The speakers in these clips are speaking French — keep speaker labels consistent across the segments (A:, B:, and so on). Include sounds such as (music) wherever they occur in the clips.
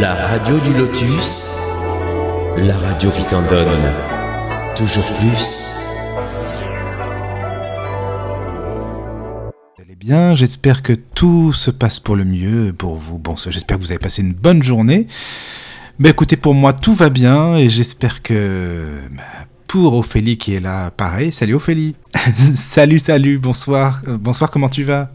A: La radio du lotus, la radio qui t'en donne toujours plus.
B: Vous allez bien, j'espère que tout se passe pour le mieux pour vous. Bon, j'espère que vous avez passé une bonne journée. Mais écoutez, pour moi, tout va bien et j'espère que bah, pour Ophélie qui est là, pareil. Salut Ophélie. (laughs) salut, salut, bonsoir. Euh, bonsoir, comment tu vas?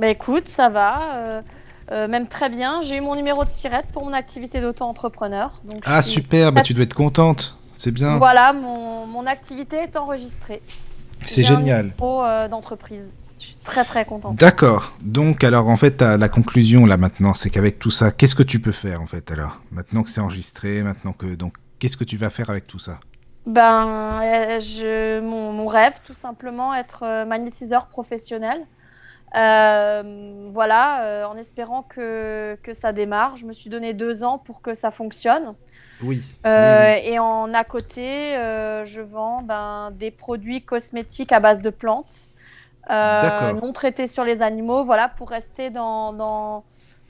C: Bah écoute, ça va. euh, euh, même très bien. J'ai eu mon numéro de sirette pour mon activité d'auto-entrepreneur.
B: Ah super, bah tu dois être contente. C'est bien.
C: Voilà, mon, mon activité est enregistrée.
B: C'est
C: un
B: génial.
C: numéro, euh, d'entreprise. Je suis très très contente.
B: D'accord. Donc alors en fait la conclusion là maintenant, c'est qu'avec tout ça, qu'est-ce que tu peux faire en fait alors? Maintenant que c'est enregistré, maintenant que donc qu'est-ce que tu vas faire avec tout ça?
C: Ben, euh, je, mon, mon rêve, tout simplement, être magnétiseur professionnel. Euh, voilà, euh, en espérant que, que ça démarre. Je me suis donné deux ans pour que ça fonctionne.
B: Oui.
C: Euh,
B: oui,
C: Et en à côté, je vends ben, des produits cosmétiques à base de plantes, non traités sur les animaux, voilà, pour rester dans, dans,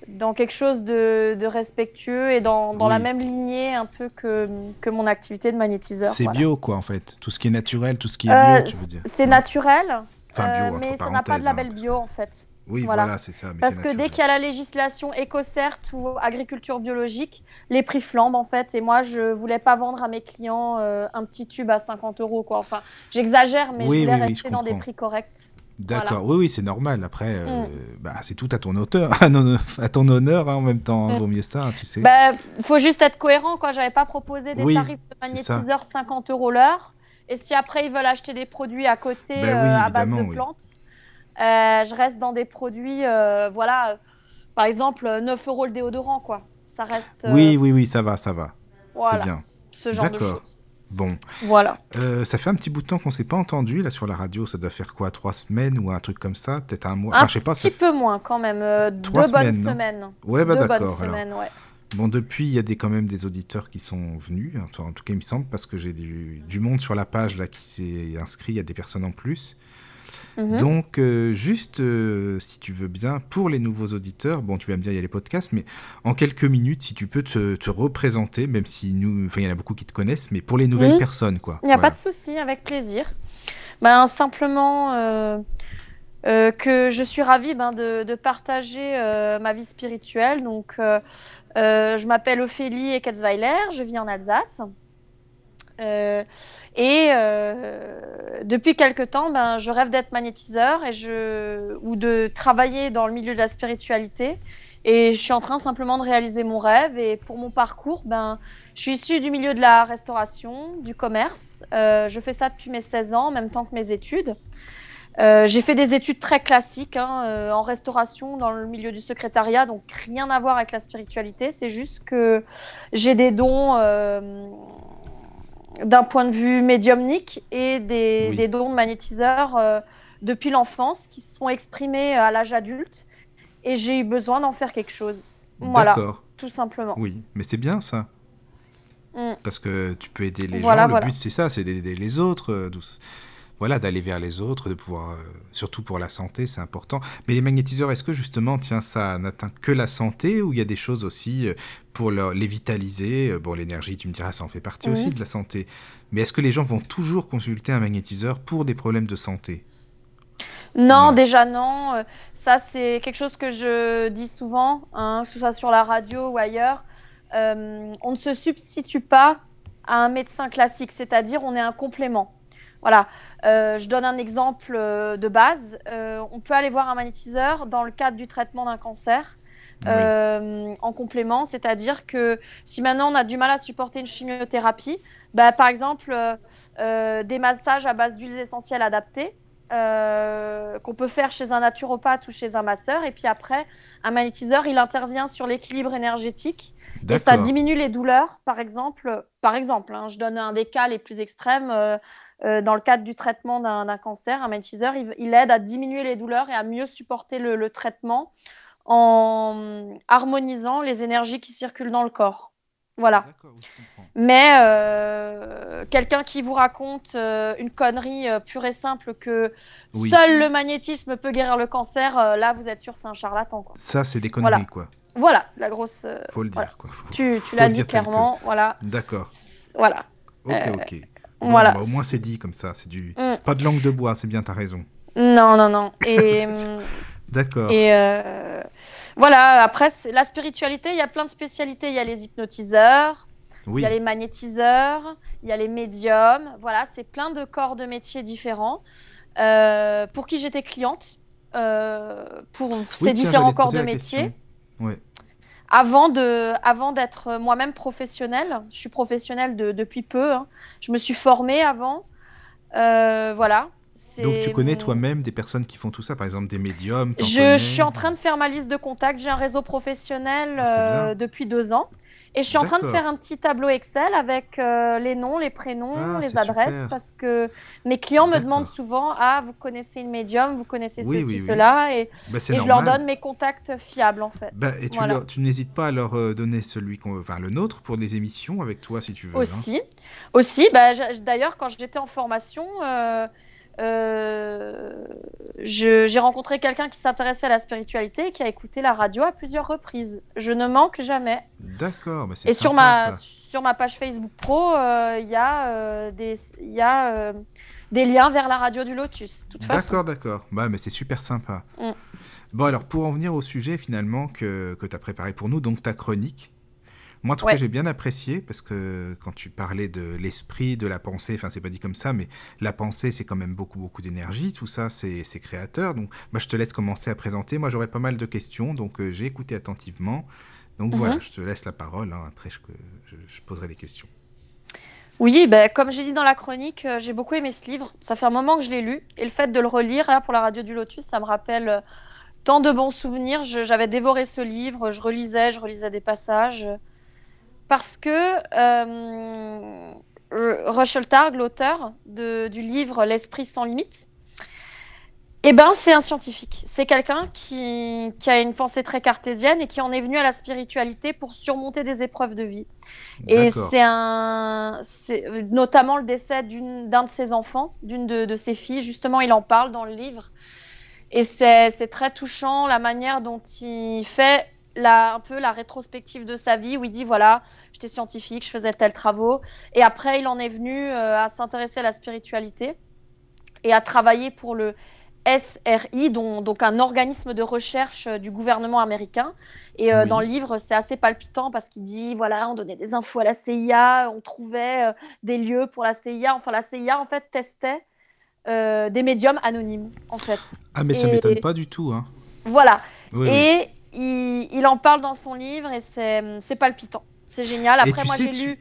C: dans quelque chose de, de respectueux et dans, dans la même lignée un peu que, que mon activité de magnétiseur.
B: C'est
C: voilà.
B: bio quoi en fait. Tout ce qui est naturel, tout ce qui est bio, tu veux dire.
C: C'est
B: Ouais.
C: naturel,
B: Enfin bio
C: euh,
B: entre
C: mais ça n'a pas de
B: parenthèses,
C: label
B: hein.
C: bio en fait.
B: Oui,
C: voilà.
B: voilà, c'est ça. mais
C: Parce que dès qu'il y a la législation écocerte ou agriculture biologique, les prix flambent en fait. Et moi, je voulais pas vendre à mes clients euh, un petit tube à 50 euros. Quoi. Enfin, j'exagère, mais
B: Oui,
C: je voulais
B: oui, oui,
C: rester
B: je
C: dans des prix corrects.
B: D'accord, oui, oui, c'est normal. Après, euh,
C: Mm.
B: bah, c'est tout à ton honneur, (laughs) à, ton honneur hein, en même temps. hein,
C: Mm.
B: Vaut mieux ça, hein, tu sais.
C: Bah, faut juste être cohérent. Quoi. J'avais pas proposé des tarifs de
B: c'est ça.
C: magnétiseur 50 euros l'heure. Et si après ils veulent acheter des produits à côté
B: oui,
C: euh, à base de
B: oui.
C: plantes, euh, je reste dans des produits, euh, voilà, par exemple 9 euros le déodorant, quoi. Ça reste,
B: Oui, oui, oui, ça va, ça va.
C: voilà,
B: C'est bien.
C: ce genre de
B: D'accord.
C: choses.
B: Bon,
C: Voilà.
B: Euh, ça fait un petit bout de temps qu'on s'est pas entendu là sur la radio. Ça doit faire quoi, trois semaines ou un truc comme ça, peut-être un mois?
C: Un
B: Enfin, je sais pas. ça
C: petit peu moins quand même. euh,
B: Trois
C: deux bonnes
B: semaines. Ouais, bah
C: deux bonnes
B: d'accord. alors.
C: semaines, ouais.
B: Bon, depuis, il y a des, quand même des auditeurs qui sont venus. En tout cas, il me semble, parce que j'ai du, du monde sur la page là qui s'est inscrit. Il y a des personnes en plus.
C: Mhm.
B: Donc, euh, juste, euh, si tu veux bien, pour les nouveaux auditeurs, bon, tu vas me dire, il y a les podcasts, mais en quelques minutes, si tu peux te, te représenter, même si nous, enfin, il y en a beaucoup qui te connaissent, mais pour les nouvelles
C: Mhm.
B: personnes, quoi.
C: Il n'y a
B: Voilà.
C: pas de souci, avec plaisir. Ben, simplement euh, euh, que je suis ravie ben, de, partager euh, ma vie spirituelle. Donc, euh, je m'appelle Ophélie Eckelsweiler, je vis en Alsace. Et depuis quelque temps, ben, je rêve d'être magnétiseur et je, ou de travailler dans le milieu de la spiritualité. Et je suis en train simplement de réaliser mon rêve. Et pour mon parcours, ben, je suis issue du milieu de la restauration, du commerce. Je fais ça depuis mes 16 ans, en même temps que mes études. Euh, j'ai fait des études très classiques hein, euh, en restauration, dans le milieu du secrétariat, donc rien à voir avec la spiritualité. C'est juste que j'ai des dons euh, d'un point de vue médiumnique et des,
B: Oui.
C: des dons de magnétiseur depuis l'enfance qui se sont exprimés à l'âge adulte. Et j'ai eu besoin d'en faire quelque chose. Voilà, tout simplement.
B: Oui, mais c'est bien ça.
C: Mm.
B: Parce que tu peux aider les
C: Voilà,
B: gens. Le
C: voilà.
B: but, c'est ça, c'est d'aider les autres. douce- Voilà, d'aller vers les autres, de pouvoir, euh, surtout pour la santé, c'est important. Mais les magnétiseurs, est-ce que justement, tiens, ça n'atteint que la santé ou il y a des choses aussi euh, pour leur- les vitaliser Euh, Bon, l'énergie, tu me diras, ça en fait partie aussi de la santé. Mais est-ce que les gens vont toujours consulter un magnétiseur pour des problèmes de santé?
C: Non,
B: Non.
C: déjà non. Ça, c'est quelque chose que je dis souvent, hein, que ce soit sur la radio ou ailleurs. Euh, on ne se substitue pas à un médecin classique, c'est-à-dire on est un complément. Voilà. Euh, je donne un exemple euh, de base. Euh, on peut aller voir un magnétiseur dans le cadre du traitement d'un cancer.
B: Oui.
C: euh, en complément, c'est-à-dire que si maintenant on a du mal à supporter une chimiothérapie, bah, par exemple des massages à base d'huiles essentielles adaptées, euh, qu'on peut faire chez un naturopathe ou chez un masseur. Et puis après, un magnétiseur, il intervient sur l'équilibre énergétique et ça diminue les douleurs. Par exemple, par exemple hein, je donne un des cas les plus extrêmes. euh, dans le cadre du traitement d'un cancer, un magnétiseur, il, il aide à diminuer les douleurs et à mieux supporter le, le traitement en harmonisant les énergies qui circulent dans le corps. Voilà. Mais euh, quelqu'un qui vous raconte euh, une connerie euh, pure et simple que
B: Oui.
C: seul le magnétisme peut guérir le cancer, euh, là vous êtes sûr c'est un charlatan. Quoi.
B: Ça, c'est des conneries,
C: Voilà.
B: quoi.
C: Voilà, la grosse. euh,
B: Faut le dire,
C: voilà.
B: quoi. Faut-
C: Tu, tu l'as dit
B: que.
C: clairement, voilà.
B: D'accord.
C: Voilà.
B: Ok,
C: Euh,
B: Bon, bah, au moins c'est dit comme ça. C'est du
C: Mm.
B: pas de langue de bois. C'est bien, t'as raison.
C: Non, non, non. (laughs) Et, hum,
B: D'accord.
C: et euh, voilà, après, la spiritualité, il y a plein de spécialités. Il y a les hypnotiseurs, il
B: Oui.
C: y a les magnétiseurs, il y a les médiums. Voilà, c'est plein de corps de métiers différents euh, pour qui j'étais cliente. euh, pour
B: Oui,
C: ces
B: tiens,
C: différents corps de métiers.
B: Ouais.
C: Avant de, avant d'être moi-même professionnelle, je suis professionnelle de- depuis peu. hein. Je me suis formée avant. Euh, voilà.
B: Donc tu connais toi-même des personnes qui font tout ça, par exemple des médiums.
C: Je, suis en train de faire ma liste de contacts. J'ai un réseau professionnel
B: Ah,
C: euh, depuis deux ans. Et je suis en train de faire un petit tableau Excel avec euh, les noms, les prénoms,
B: Ah,
C: les adresses,
B: super.
C: parce que mes clients me demandent souvent Ah, vous connaissez une médium, vous connaissez
B: Oui,
C: ceci,
B: oui, oui.
C: cela. Et,
B: Bah,
C: et je leur donne mes contacts fiables, en fait.
B: Bah, et tu,
C: Voilà.
B: leur- tu n'hésites pas à leur euh, donner celui qu'on, enfin le nôtre pour les émissions avec toi si tu veux. hein.
C: Aussi, aussi bah, d'ailleurs, quand j'étais en formation, euh, euh, j'ai rencontré quelqu'un qui s'intéressait à la spiritualité et qui a écouté la radio à plusieurs reprises. Je ne manque jamais.
B: D'accord, bah, c'est
C: Et sur ma,
B: ça.
C: sur ma page Facebook pro, euh, il y a, euh, des, y a euh, des liens vers la radio du Lotus.
B: D'accord, d'accord. Bah, mais c'est super sympa.
C: Mm.
B: Bon, alors, pour en venir au sujet, finalement, que, que tu as préparé pour nous, donc ta chronique. Moi, en tout
C: Ouais.
B: cas, j'ai bien apprécié, parce que quand tu parlais de l'esprit, de la pensée, enfin, c'est pas dit comme ça, mais la pensée, c'est quand même beaucoup, beaucoup d'énergie. Tout ça, c'est créateur. Donc, bah, je te laisse commencer à présenter. Moi, j'aurais pas mal de questions, donc euh, j'ai écouté attentivement. Donc,
C: Mhm.
B: voilà, je te laisse la parole. hein. Après, je, je, je poserai les questions.
C: Oui, ben, comme j'ai dit dans la chronique, euh, j'ai beaucoup aimé ce livre. Ça fait un moment que je l'ai lu. Et le fait de le relire là, pour la radio du Lotus, ça me rappelle euh, tant de bons souvenirs. J'avais dévoré ce livre, je relisais, je relisais des passages. Parce que euh, Russell Targ, l'auteur du livre L'esprit sans limite, eh ben, c'est un scientifique. C'est quelqu'un qui, qui a une pensée très cartésienne et qui en est venu à la spiritualité pour surmonter des épreuves de vie. Et c'est un, notamment le décès d'un de ses enfants, d'une de, de ses filles. Justement, il en parle dans le livre. Et c'est très touchant la manière dont il fait la, un peu la rétrospective de sa vie, où il dit voilà, j'étais scientifique, je faisais tels travaux. Et après, il en est venu euh, à s'intéresser à la spiritualité et à travailler pour le SRI, dont- donc un organisme de recherche euh, du gouvernement américain. Et euh,
B: Oui.
C: dans le livre, c'est assez palpitant parce qu'il dit voilà, on donnait des infos à la CIA, on trouvait des lieux pour la CIA. Enfin, la CIA en fait testait des médiums anonymes, en fait.
B: Ah, mais ça
C: Et-
B: m'étonne pas du tout. Hein.
C: Voilà.
B: Oui, oui.
C: Il, il en parle dans son livre et c'est palpitant. C'est génial. Après, moi, j'ai
B: tu-
C: lu,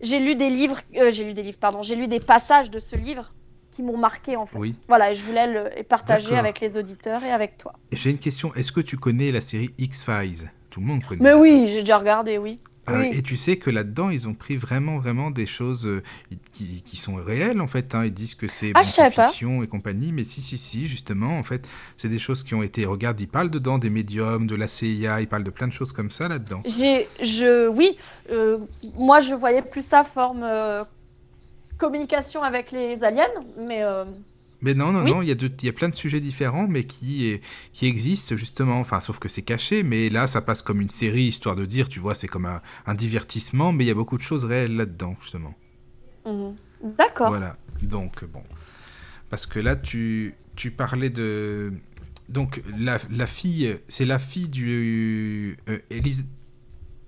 C: j'ai lu des livres, euh, j'ai lu des livres, pardon, j'ai lu des passages de ce livre qui m'ont marqué en fait.
B: Oui.
C: Voilà, et je voulais le partager avec les auditeurs et avec toi.
B: J'ai une question. Est-ce que tu connais la série X-Files? Tout le monde connaît.
C: Mais oui, j'ai déjà regardé, oui.
B: Ah,
C: oui.
B: Et tu sais que là-dedans, ils ont pris vraiment, vraiment des choses euh, qui, qui sont réelles, en fait. hein. Ils disent que c'est
C: Ah,
B: bon, fiction et compagnie, mais si, si, si, justement, en fait, c'est des choses qui ont été... Regarde, ils parlent dedans des médiums, de la CIA, ils parlent de plein de choses comme ça là-dedans.
C: J'ai, je, oui, euh, moi je voyais plus ça forme euh, communication avec les aliens, mais euh,
B: Mais non, non,
C: Oui.
B: non, il y, a de- il y a plein de sujets différents, mais qui, existent, justement. Enfin, sauf que c'est caché, mais là, ça passe comme une série, histoire de dire, tu vois, c'est comme un, un divertissement, mais il y a beaucoup de choses réelles là-dedans, justement.
C: mhm. d'accord.
B: Voilà, donc bon. Parce que là, tu, tu parlais de... Donc, la, la fille, c'est la fille du... euh, Elis-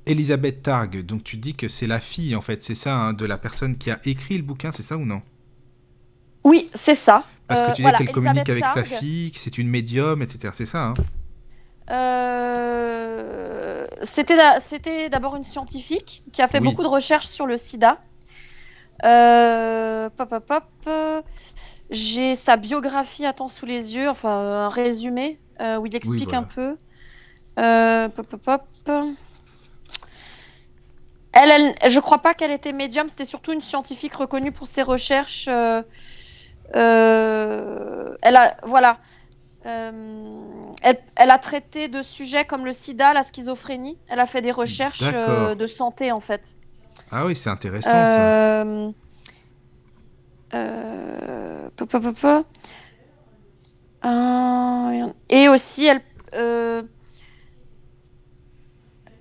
B: Elisabeth Targ, donc tu dis que c'est la fille, en fait, c'est ça, hein, de la personne qui a écrit le bouquin, c'est ça ou non?
C: Oui, c'est ça.
B: Parce
C: Euh,
B: que tu dis
C: voilà,
B: qu'elle communique avec sa fille, que c'est une médium, etc. C'est ça, hein
C: Euh, C'était d'a- c'était d'abord une scientifique qui a fait
B: Oui.
C: beaucoup de recherches sur le sida. Euh, pop, pop, pop, euh, J'ai sa biographie attends sous les yeux, enfin un résumé euh, où il explique
B: voilà.
C: un peu. Euh, pop, pop, pop. Elle, elle, je crois pas qu'elle était médium, c'était surtout une scientifique reconnue pour ses recherches. Euh, elle a, voilà, euh, elle, elle a traité de sujets comme le sida, la schizophrénie. Elle a fait des recherches euh, de santé en fait.
B: Ah oui, c'est intéressant, ça.
C: Pa, pa. Euh, et aussi, elle, euh,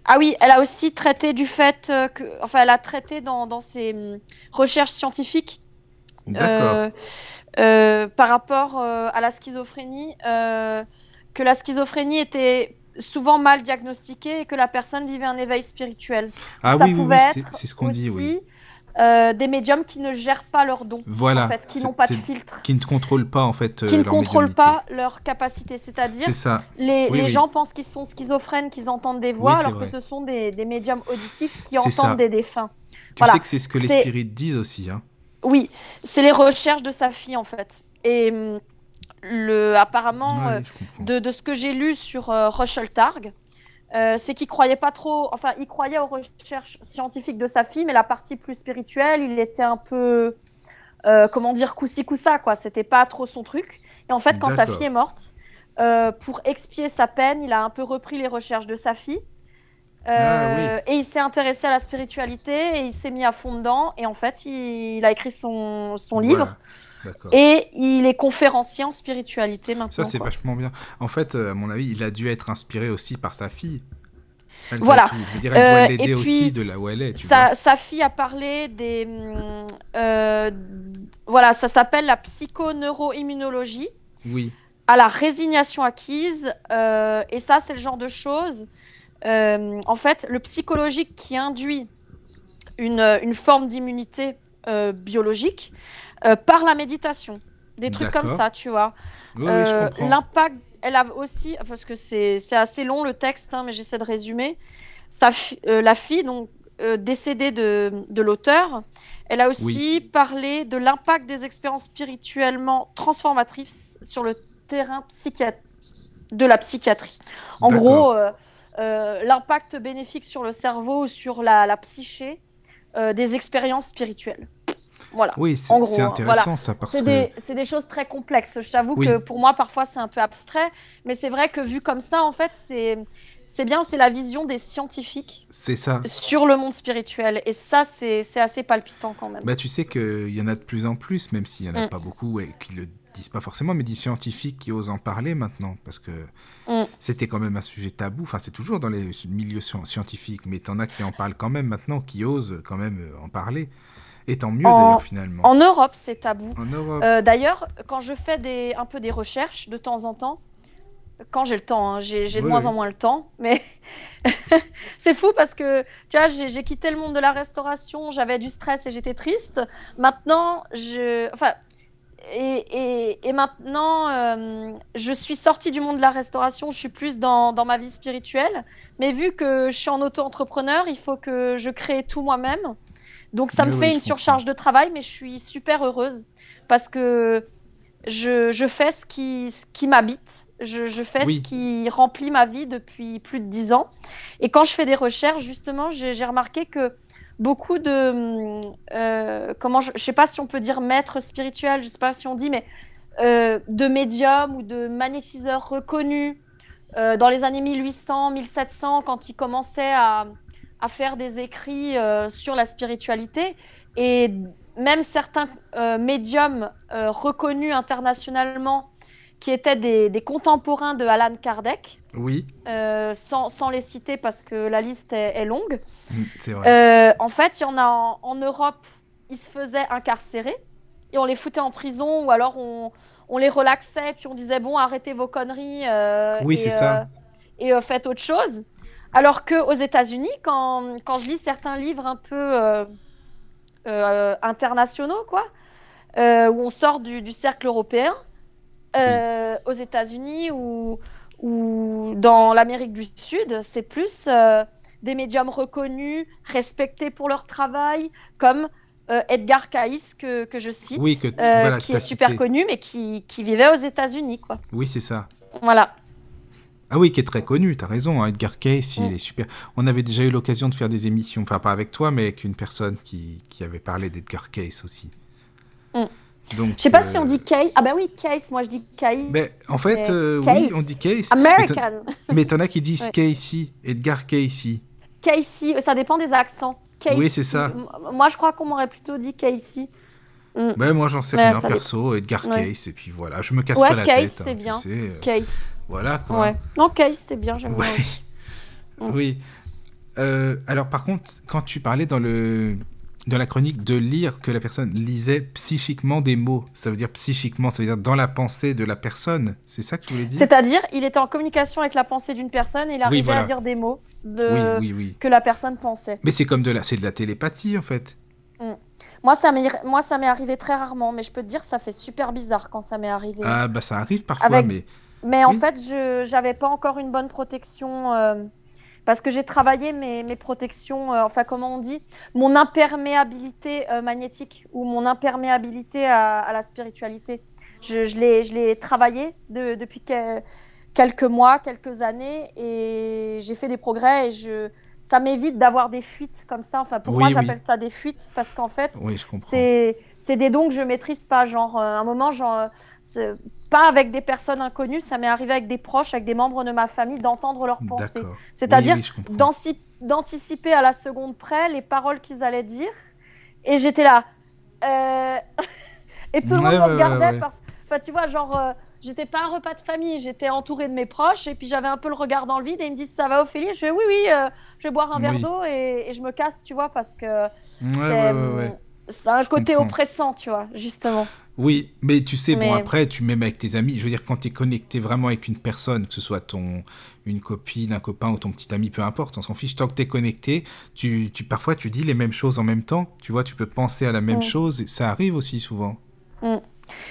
C: Ah oui, elle a aussi traité du fait que, enfin, elle a traité dans, dans ses hum, recherches scientifiques
B: D'accord.
C: euh, euh, par rapport euh, à la schizophrénie, que la schizophrénie était souvent mal diagnostiquée et que la personne vivait un éveil spirituel.
B: ah
C: ça
B: oui, oui, c'est ce qu'on dit, oui.
C: euh, des médiums qui ne gèrent pas leurs dons,
B: Voilà.
C: en fait, qui n'ont pas de filtre,
B: Qui ne contrôlent pas, en fait, euh,
C: qui ne
B: leur
C: contrôlent pas leur capacité. C'est-à-dire,
B: C'est ça.
C: les,
B: Oui,
C: les
B: oui.
C: gens pensent qu'ils sont schizophrènes, qu'ils entendent des voix,
B: Oui,
C: alors que ce sont des, des médiums auditifs qui entendent
B: ça.
C: des défunts.
B: Tu
C: Voilà.
B: sais que c'est ce que les spirites disent aussi. Hein.
C: Oui, c'est les recherches de sa fille en fait. Et hum, le, apparemment,
B: Ouais,
C: euh, de, de ce que j'ai lu sur euh, Russell Targ, euh, c'est qu'il croyait pas trop, enfin, il croyait aux recherches scientifiques de sa fille, mais la partie plus spirituelle, il était un peu, euh, comment dire, coussi coussa quoi. C'était pas trop son truc. Et en fait, quand sa fille est morte, pour expier sa peine, il a un peu repris les recherches de sa fille. Euh,
B: Ah
C: Et il s'est intéressé à la spiritualité et il s'est mis à fond dedans. Et en fait, il, il a écrit son, son livre.
B: Voilà.
C: Et il est conférencier en spiritualité maintenant.
B: Ça, c'est vachement bien. En fait, euh, à mon avis, il a dû être inspiré aussi par sa fille.
C: Voilà.
B: tout. Je veux dire, elle doit
C: Euh,
B: l'aider aussi de là où elle est. Tu vois.
C: Sa, fille a parlé des. euh, voilà, ça s'appelle la psychoneuroimmunologie,
B: Oui,
C: à la résignation acquise. euh, et ça, c'est le genre de choses. Euh, en fait, le psychologique qui induit une, une forme d'immunité euh, biologique euh, par la méditation. Des trucs comme ça, tu vois.
B: oui, oui,
C: Euh. L'impact, elle a aussi, parce que c'est assez long le texte, hein, mais j'essaie de résumer. Sa fi- euh, la fille, donc euh, décédée de, de l'auteur, elle a aussi parlé de l'impact des expériences spirituellement transformatrices sur le terrain psychiat- de la psychiatrie. En gros, euh, euh, l'impact bénéfique sur le cerveau ou sur la, la psyché euh, des expériences spirituelles. Voilà.
B: Oui, c'est
C: hein,
B: intéressant ça parce
C: C'est
B: que.
C: des, c'est des choses très complexes. Je t'avoue
B: Oui.
C: que pour moi, parfois, c'est un peu abstrait. Mais c'est vrai que vu comme ça, en fait, c'est, c'est bien, c'est la vision des scientifiques
B: C'est ça.
C: sur le monde spirituel. Et ça, c'est, assez palpitant quand même.
B: Bah, tu sais qu'il y en a de plus en plus, même s'il y en a
C: Mm.
B: pas beaucoup et qui le disent pas forcément, mais des scientifiques qui osent en parler maintenant, parce que
C: Mm.
B: c'était quand même un sujet tabou. Enfin, c'est toujours dans les milieux sci- scientifiques, mais t'en as qui en parlent quand même maintenant, qui osent quand même euh, en parler. Et tant mieux d'ailleurs finalement.
C: En Europe, c'est tabou.
B: En Europe.
C: Euh, d'ailleurs, quand je fais des, un peu des recherches de temps en temps, quand j'ai le temps, hein, j'ai, j'ai de
B: Oui,
C: moins
B: oui.
C: en moins le temps, mais (laughs) c'est fou parce que tu vois, j'ai, j'ai quitté le monde de la restauration, j'avais du stress et j'étais triste. Maintenant, je, enfin, et, et, et maintenant, euh, je suis sortie du monde de la restauration, je suis plus dans, dans ma vie spirituelle, mais vu que je suis en auto-entrepreneur, il faut que je crée tout moi-même. Donc ça me
B: oui,
C: fait une
B: comprends.
C: surcharge de travail, mais je suis super heureuse parce que je, je fais ce qui, ce qui m'habite, je, je fais
B: Oui.
C: ce qui remplit ma vie depuis plus de dix ans. Et quand je fais des recherches, justement, j'ai remarqué que beaucoup de... euh, comment je ne sais pas si on peut dire maître spirituel, je sais pas si on dit, mais euh, de médiums ou de magnétiseurs reconnus euh, dans les années 1800, 1700, quand ils commençaient à, à faire des écrits sur la spiritualité. Et même certains médiums reconnus internationalement qui étaient des, des contemporains de Alan Kardec,
B: Oui,
C: euh, sans, sans les citer parce que la liste est, est longue.
B: Mm, c'est vrai.
C: Euh, en fait, il y en a en, en Europe, ils se faisaient incarcérer et on les foutait en prison ou alors on, on les relaxait puis on disait bon arrêtez vos conneries euh,
B: Oui, c'est ça.
C: et faites autre chose. Alors que aux États-Unis, quand, quand je lis certains livres un peu internationaux, quoi, où on sort du, du cercle européen, euh, aux États-Unis ou, ou dans l'Amérique du Sud, c'est plus euh, des médiums reconnus, respectés pour leur travail, comme euh, Edgar Cayce que, que je cite,
B: oui, que voilà,
C: qui est super
B: cité.
C: connu, mais qui, qui vivait aux États-Unis, quoi.
B: Oui, c'est ça.
C: Voilà.
B: Ah oui, qui est très connu, t'as raison, hein, Edgar Cayce, il
C: Mm.
B: est super. On avait déjà eu l'occasion de faire des émissions, enfin pas avec toi, mais avec une personne qui, qui avait parlé d'Edgar Cayce aussi.
C: Mm.
B: Donc,
C: Je sais pas
B: euh,
C: si on dit Cayce. Ah ben oui, Cayce, moi je dis Cayce.
B: Mais en fait,
C: c'est
B: euh, oui, on dit t'en-
C: American.
B: Mais t'en as qui disent
C: Ouais.
B: Casey, Edgar Casey.
C: Casey, ça dépend des accents. Casey.
B: Oui, c'est ça.
C: Moi je crois qu'on m'aurait plutôt dit Casey.
B: Ben moi j'en sais
C: Ouais,
B: rien perso, Edgar
C: Ouais.
B: Cayce, et puis voilà, je me casse pas la
C: Cayce,
B: tête.
C: c'est
B: hein, tu
C: bien.
B: sais, euh,
C: Case.
B: Voilà quoi.
C: Non, Case, c'est bien, j'aime bien aussi. Mm.
B: Oui. euh, alors par contre, quand tu parlais dans le dans la chronique de lire que la personne lisait psychiquement des mots, ça veut dire psychiquement, ça veut dire dans la pensée de la personne. C'est ça que tu voulais dire?
C: C'est-à-dire, il était en communication avec la pensée d'une personne et il arrivait à dire des mots de...
B: oui, oui,
C: que la personne pensait.
B: Mais c'est comme de la, c'est de la télépathie en fait.
C: Mm. Moi, ça m'est, moi, ça m'est arrivé très rarement, mais je peux te dire, ça fait super bizarre quand ça m'est arrivé.
B: Ah bah ça arrive parfois, mais.
C: Mais en fait, je n'avais pas encore une bonne protection. Euh, parce que j'ai travaillé mes, mes protections, euh, enfin comment on dit, mon imperméabilité euh, magnétique ou mon imperméabilité à, la spiritualité. Je, je l'ai travaillé de, depuis quelques mois, quelques années et j'ai fait des progrès et je, ça m'évite d'avoir des fuites comme ça. Enfin, pour moi, j'appelle ça des fuites parce qu'en fait, c'est des dons que je maîtrise pas. Genre, à un moment, genre, pas avec des personnes inconnues, ça m'est arrivé avec des proches, avec des membres de ma famille, d'entendre leurs pensées. C'est-à-dire d'anticiper à la seconde près les paroles qu'ils allaient dire. Et j'étais là. Euh, (laughs) et tout le monde me regardait. parce... Enfin, tu vois, genre, euh, j'étais pas un repas de famille, j'étais entourée de mes proches. Et puis j'avais un peu le regard dans le vide. Et ils me disent Ça va, Ophélie? Je fais Oui, oui, euh, je vais boire un verre d'eau et, je me casse, tu vois, parce que. c'est un côté oppressant, tu vois, justement.
B: Oui, mais tu sais, bon, après, tu m'aimes avec tes amis. Je veux dire, quand tu es connecté vraiment avec une personne, que ce soit ton, une copine, un copain ou ton petit ami, peu importe, on s'en fiche. Tant que tu es connecté, tu, tu, parfois tu dis les mêmes choses en même temps. Tu vois, tu peux penser à la même mm. chose. Et ça arrive aussi souvent.
C: Mm.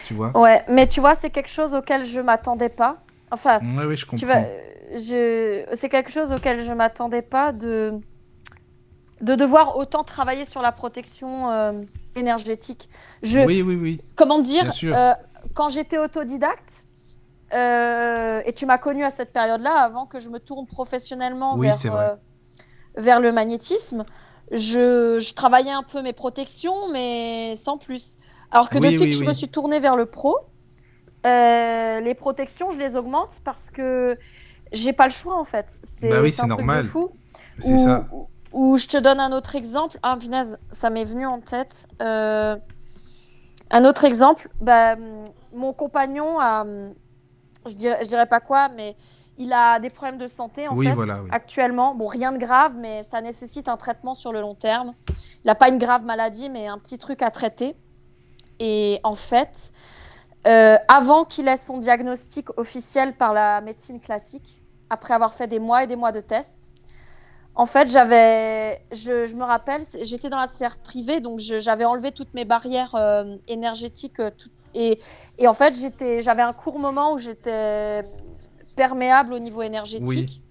C: Tu vois? Ouais, mais tu vois, c'est quelque chose auquel je m'attendais pas. Enfin,
B: ouais, je comprends.
C: je... C'est quelque chose auquel je m'attendais pas de de devoir autant travailler sur la protection euh, énergétique.
B: Je, oui, oui, oui.
C: Comment dire euh, Quand j'étais autodidacte, euh, et tu m'as connu à cette période-là, avant que je me tourne professionnellement vers, vers le magnétisme, je, travaillais un peu mes protections, mais sans plus. Alors que depuis que je me suis tournée vers le pro, les protections, je les augmente parce que j'ai pas le choix en fait.
B: C'est bah oui, normal. C'est ça.
C: Ou je te donne un autre exemple. Ah, punaise, ça m'est venu en tête. Euh, un autre exemple, bah, mon compagnon a, je dirais, dirais pas quoi, mais il a des problèmes de santé en fait, actuellement. Bon, rien de grave, mais ça nécessite un traitement sur le long terme. Il n'a pas une grave maladie, mais un petit truc à traiter. Et en fait, euh, avant qu'il ait son diagnostic officiel par la médecine classique, après avoir fait des mois et des mois de tests, en fait, j'avais, je, me rappelle, j'étais dans la sphère privée, donc j'avais enlevé toutes mes barrières euh, énergétiques. Euh, et, en fait, j'étais, j'avais un court moment où j'étais perméable au niveau énergétique.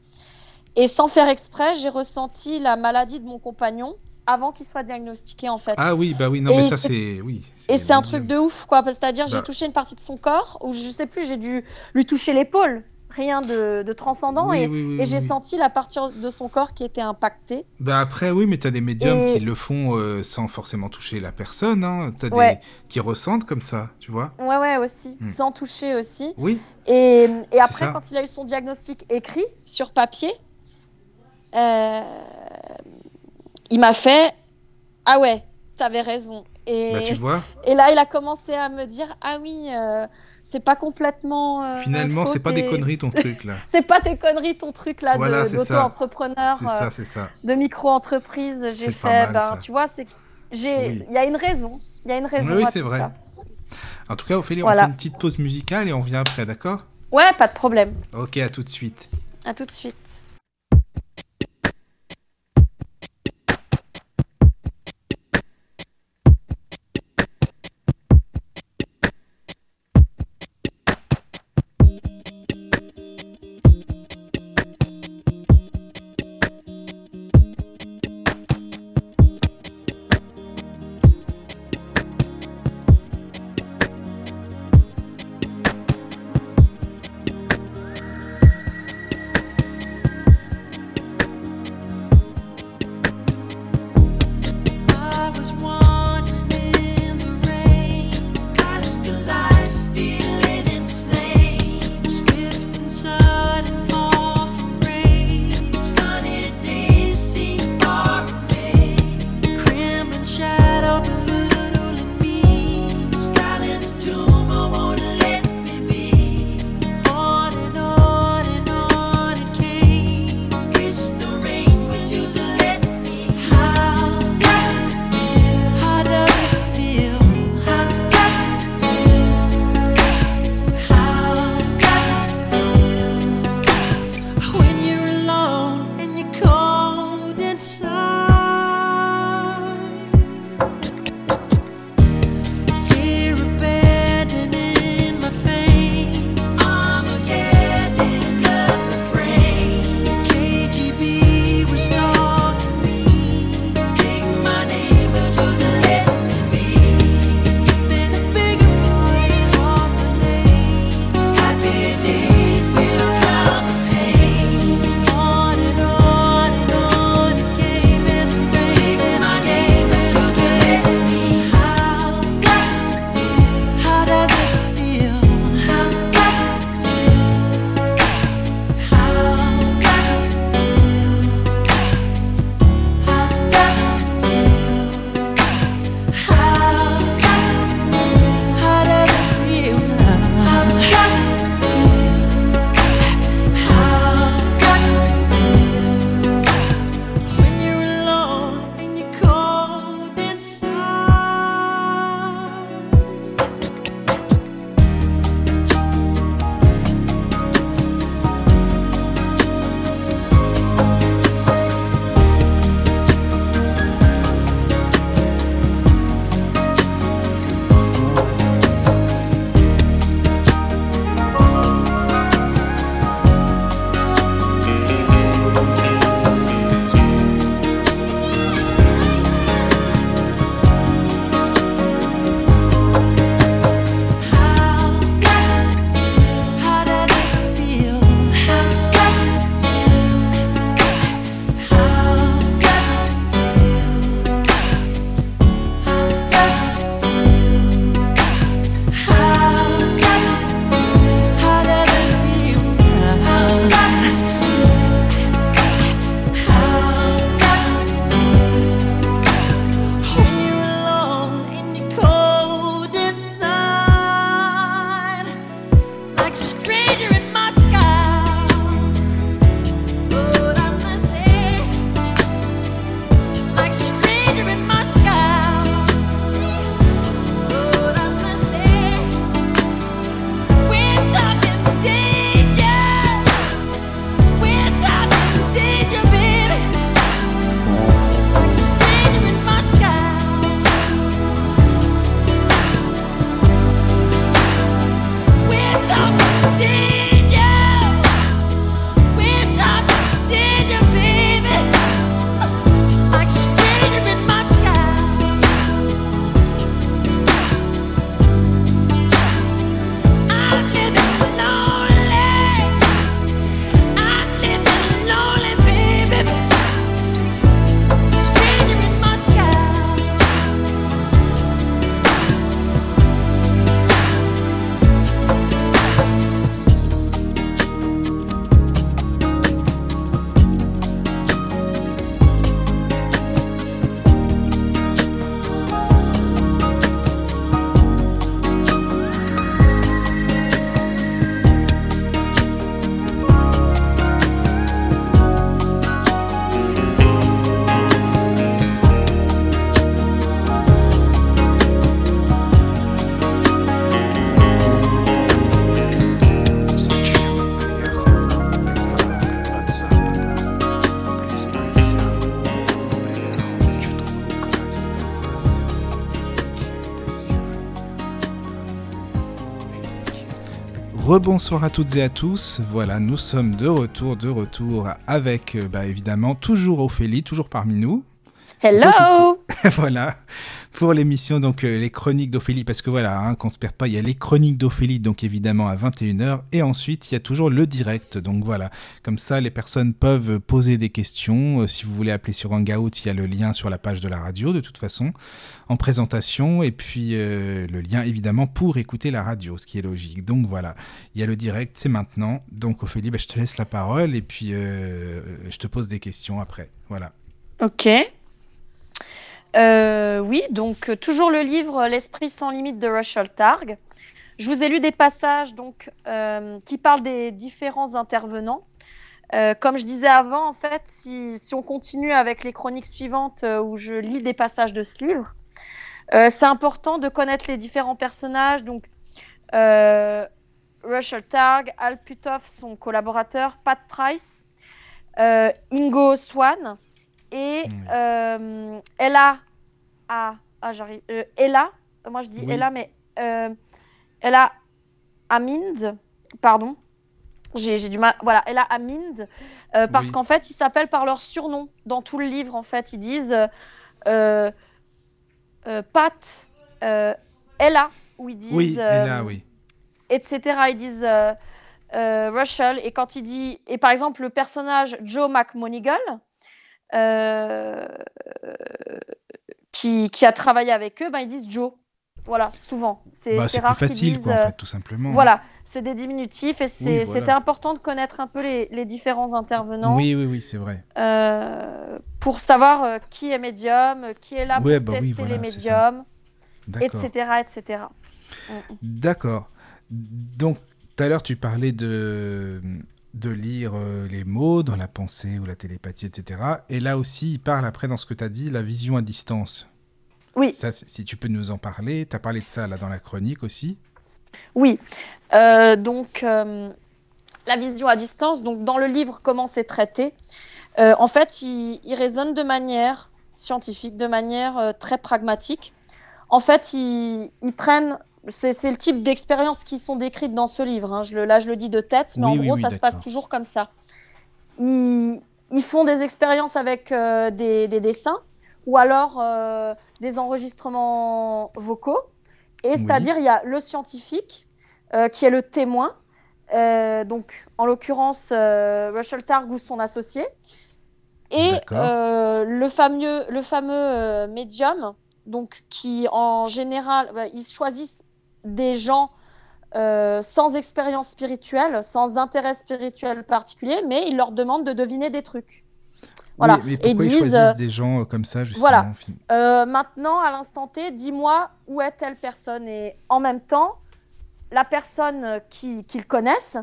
C: Et sans faire exprès, j'ai ressenti la maladie de mon compagnon avant qu'il soit diagnostiqué en fait.
B: Ah oui, bah oui, non mais ça c'est oui.
C: Et c'est un truc de ouf quoi, c'est-à-dire j'ai bah. touché une partie de son corps ou je sais plus, j'ai dû lui toucher l'épaule rien de, transcendant et, j'ai senti la partie de son corps qui était impactée.
B: Bah après, oui, mais tu as des médiums qui le font euh, sans forcément toucher la personne. Hein. Tu as des qui ressentent comme ça, tu vois.
C: Ouais, ouais, aussi. Hmm. Sans toucher aussi.
B: Oui.
C: Et, et après, quand il a eu son diagnostic écrit sur papier, euh, il m'a fait Ah ouais, t'avais raison. Et,
B: bah, tu vois.
C: Et là, il a commencé à me dire Ah oui. Euh, c'est pas complètement.
B: Euh, Finalement, (laughs) c'est pas des conneries ton truc là.
C: c'est pas tes conneries ton truc là d'auto-entrepreneur,
B: c'est ça, c'est ça.
C: de micro-entreprise. J'ai fait, ben, tu vois, c'est j'ai, il y a une raison, il y a une raison. Oui, c'est vrai. Ça.
B: En tout cas, Ophélie, on fait une petite pause musicale et on vient après, d'accord?
C: Ouais, pas de problème.
B: Ok, à tout de suite.
C: À tout de suite.
B: Rebonsoir à toutes et à tous. Voilà, nous sommes de retour, de retour avec, euh, bah, évidemment, toujours Ophélie, toujours parmi nous.
C: Hello (laughs)
B: Voilà pour l'émission, donc euh, les chroniques d'Ophélie, parce que voilà, hein, qu'on se perde pas, il y a les chroniques d'Ophélie, donc évidemment à 21h, et ensuite il y a toujours le direct, donc voilà, comme ça les personnes peuvent poser des questions, euh, si vous voulez appeler sur Hangout, il y a le lien sur la page de la radio de toute façon, en présentation, et puis euh, le lien évidemment pour écouter la radio, ce qui est logique, donc voilà, il y a le direct, c'est maintenant, donc Ophélie, bah, je te laisse la parole, et puis je te pose des questions après, voilà.
C: Ok. Euh, oui, donc euh, toujours le livre L'esprit sans limite de Russell Targ. Je vous ai lu des passages donc, euh, qui parlent des différents intervenants. comme je disais avant, en fait, si, on continue avec les chroniques suivantes où je lis des passages de ce livre, c'est important de connaître les différents personnages. Donc, Russell Targ, Al Putoff, son collaborateur, Pat Price, euh, Ingo Swan et euh, Ella. Ah, ah, j'arrive. euh, Ella, moi je dis
B: Oui.
C: Ella, mais euh, Ella Amind, pardon. J'ai du mal. Voilà, Ella Amind, parce
B: Oui.
C: qu'en fait, ils s'appellent par leur surnom dans tout le livre. En fait, ils disent Pat, Ella, ou ils disent.
B: Oui, là, oui.
C: etc. Ils disent Russell. Et quand il dit. Et par exemple, le personnage Joe McMonigal, qui, qui a travaillé avec eux, ben, ils disent Joe. Voilà, souvent. C'est
B: Bah, plus facile,
C: disent,
B: quoi, en
C: euh,
B: fait, tout simplement.
C: Voilà, c'est des diminutifs et c'est-
B: Oui, voilà.
C: c'était important de connaître un peu les, les différents intervenants
B: Oui, oui, oui, c'est vrai.
C: euh, pour savoir euh, qui est médium, euh, qui est là
B: Ouais,
C: pour
B: bah oui,
C: tester
B: voilà,
C: les médiums, etc. etc.
B: D'accord. Donc, tout à l'heure, tu parlais de, de lire euh, les mots dans la pensée ou la télépathie, etc. Et là aussi, il parle après dans ce que tu as dit, la vision à distance.
C: Oui.
B: Ça, si tu peux nous en parler. Tu as parlé de ça là dans la chronique aussi.
C: Oui, Euh, donc euh, la vision à distance, donc dans le livre Comment c'est traité, euh, en fait, il, il raisonne de manière scientifique, de manière très pragmatique. En fait, ils, ils prennent, c'est c'est le type d'expériences qui sont décrites dans ce livre. hein. Je le, là, je le dis de tête, mais
B: Oui,
C: en
B: oui,
C: gros,
B: oui,
C: ça se passe toujours comme ça. Ils, ils font des expériences avec euh, des, des dessins ou alors euh, des enregistrements vocaux. Et c'est-à-dire, il y a le scientifique euh, qui est le témoin, donc en l'occurrence Russell Targ ou son associé, et le fameux, le fameux médium, donc qui en général, bah, ils choisissent des gens euh, sans expérience spirituelle, sans intérêt spirituel particulier, mais ils leur demandent de deviner des trucs. Voilà.
B: Oui, mais
C: Et
B: pourquoi ils
C: disent,
B: choisissent
C: euh,
B: des gens euh, comme ça, justement
C: voilà. Euh, maintenant, à l'instant T, dis-moi où est telle personne. Et en même temps, la personne qui- qu'ils connaissent,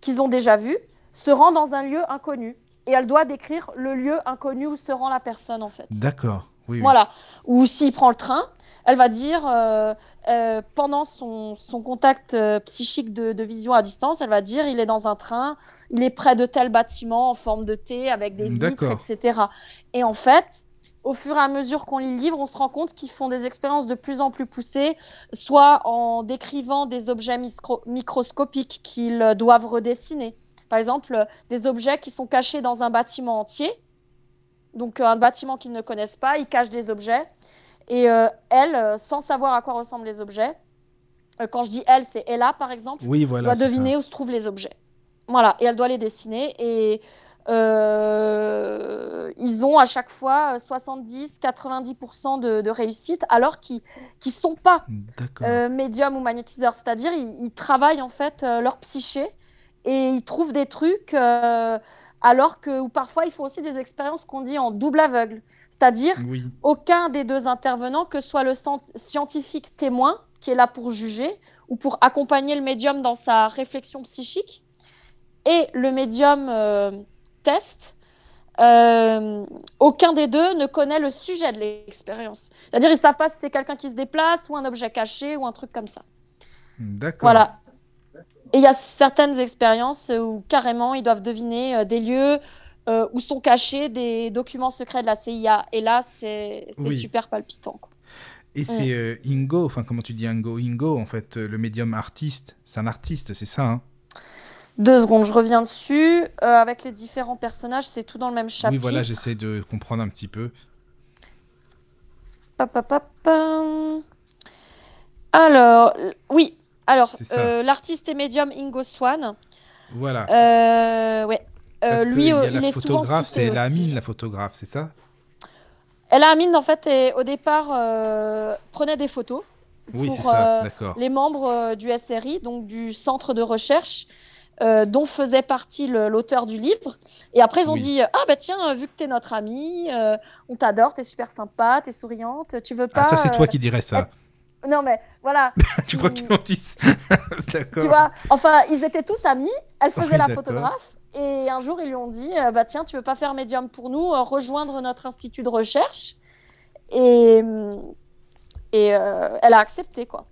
C: qu'ils ont déjà vue, se rend dans un lieu inconnu. Et elle doit décrire le lieu inconnu où se rend la personne, en fait.
B: D'accord. Oui, oui.
C: Voilà. Ou s'il prend le train, elle va dire, euh, euh, pendant son, son contact euh, psychique de, de vision à distance, elle va dire, il est dans un train, il est près de tel bâtiment en forme de T avec des vitres, etc. Et en fait, au fur et à mesure qu'on lit le livre, on se rend compte qu'ils font des expériences de plus en plus poussées, soit en décrivant des objets micro- microscopiques qu'ils doivent redessiner. Par exemple, des objets qui sont cachés dans un bâtiment entier. Donc, un bâtiment qu'ils ne connaissent pas, ils cachent des objets. Et euh, elle, euh, sans savoir à quoi ressemblent les objets, euh, quand je dis elle, c'est Ella par exemple,
B: Oui, voilà.
C: doit deviner
B: ça.
C: où se trouvent les objets. Voilà, et elle doit les dessiner. Et euh, ils ont à chaque fois 70-90% de, de réussite, alors qu'ils ne sont pas euh, médium ou magnétiseur. C'est-à-dire, ils, ils travaillent en fait euh, leur psyché et ils trouvent des trucs, alors que ou parfois ils font aussi des expériences qu'on dit en double aveugle. C'est-à-dire,
B: Oui.
C: aucun des deux intervenants, que ce soit le scient- scientifique témoin qui est là pour juger ou pour accompagner le médium dans sa réflexion psychique, et le médium euh, test, euh, aucun des deux ne connaît le sujet de l'expérience. C'est-à-dire, ils ne savent pas si c'est quelqu'un qui se déplace ou un objet caché ou un truc comme ça.
B: D'accord.
C: Voilà. Et il y a certaines expériences où carrément ils doivent deviner euh, des lieux euh, où sont cachés des documents secrets de la CIA. Et là, c'est c'est
B: Oui.
C: super palpitant. quoi.
B: Et c'est euh, Ingo, enfin comment tu dis Ingo? Ingo, en fait, euh, le médium artiste. C'est un artiste, c'est ça, hein?
C: Deux secondes, je reviens dessus. Euh, avec les différents personnages, c'est tout dans le même chapitre.
B: Oui, voilà, j'essaie de comprendre un petit peu.
C: Pop, pam. Alors, l- oui. Alors, euh, l'artiste et médium Ingo Swan.
B: Voilà.
C: Euh, ouais. Euh,
B: Parce
C: lui,
B: a
C: il
B: la
C: est
B: photographe, c'est la
C: aussi.
B: mine, la photographe, c'est ça?
C: Elle a Amine, en fait, est- au départ, prenait des photos
B: Oui,
C: pour
B: ça,
C: les membres du SRI, donc du centre de recherche, euh, dont faisait partie l'auteur du livre. Et après, ils ont
B: Oui.
C: dit Ah, bah tiens, vu que t'es notre amie, euh, on t'adore, t'es super sympa, t'es souriante, tu veux pas.
B: Ah, ça, c'est
C: euh,
B: toi qui dirais ça.
C: Non, mais voilà. (laughs)
B: tu crois
C: il-
B: qu'ils m'en disent (laughs) D'accord.
C: Tu vois, enfin, ils étaient tous amis. Elle faisait
B: Oui,
C: la photographe. Et un jour, ils lui ont dit euh, Bah tiens, tu veux pas faire médium pour nous, euh, rejoindre notre institut de recherche? Et, et euh, elle a accepté, quoi.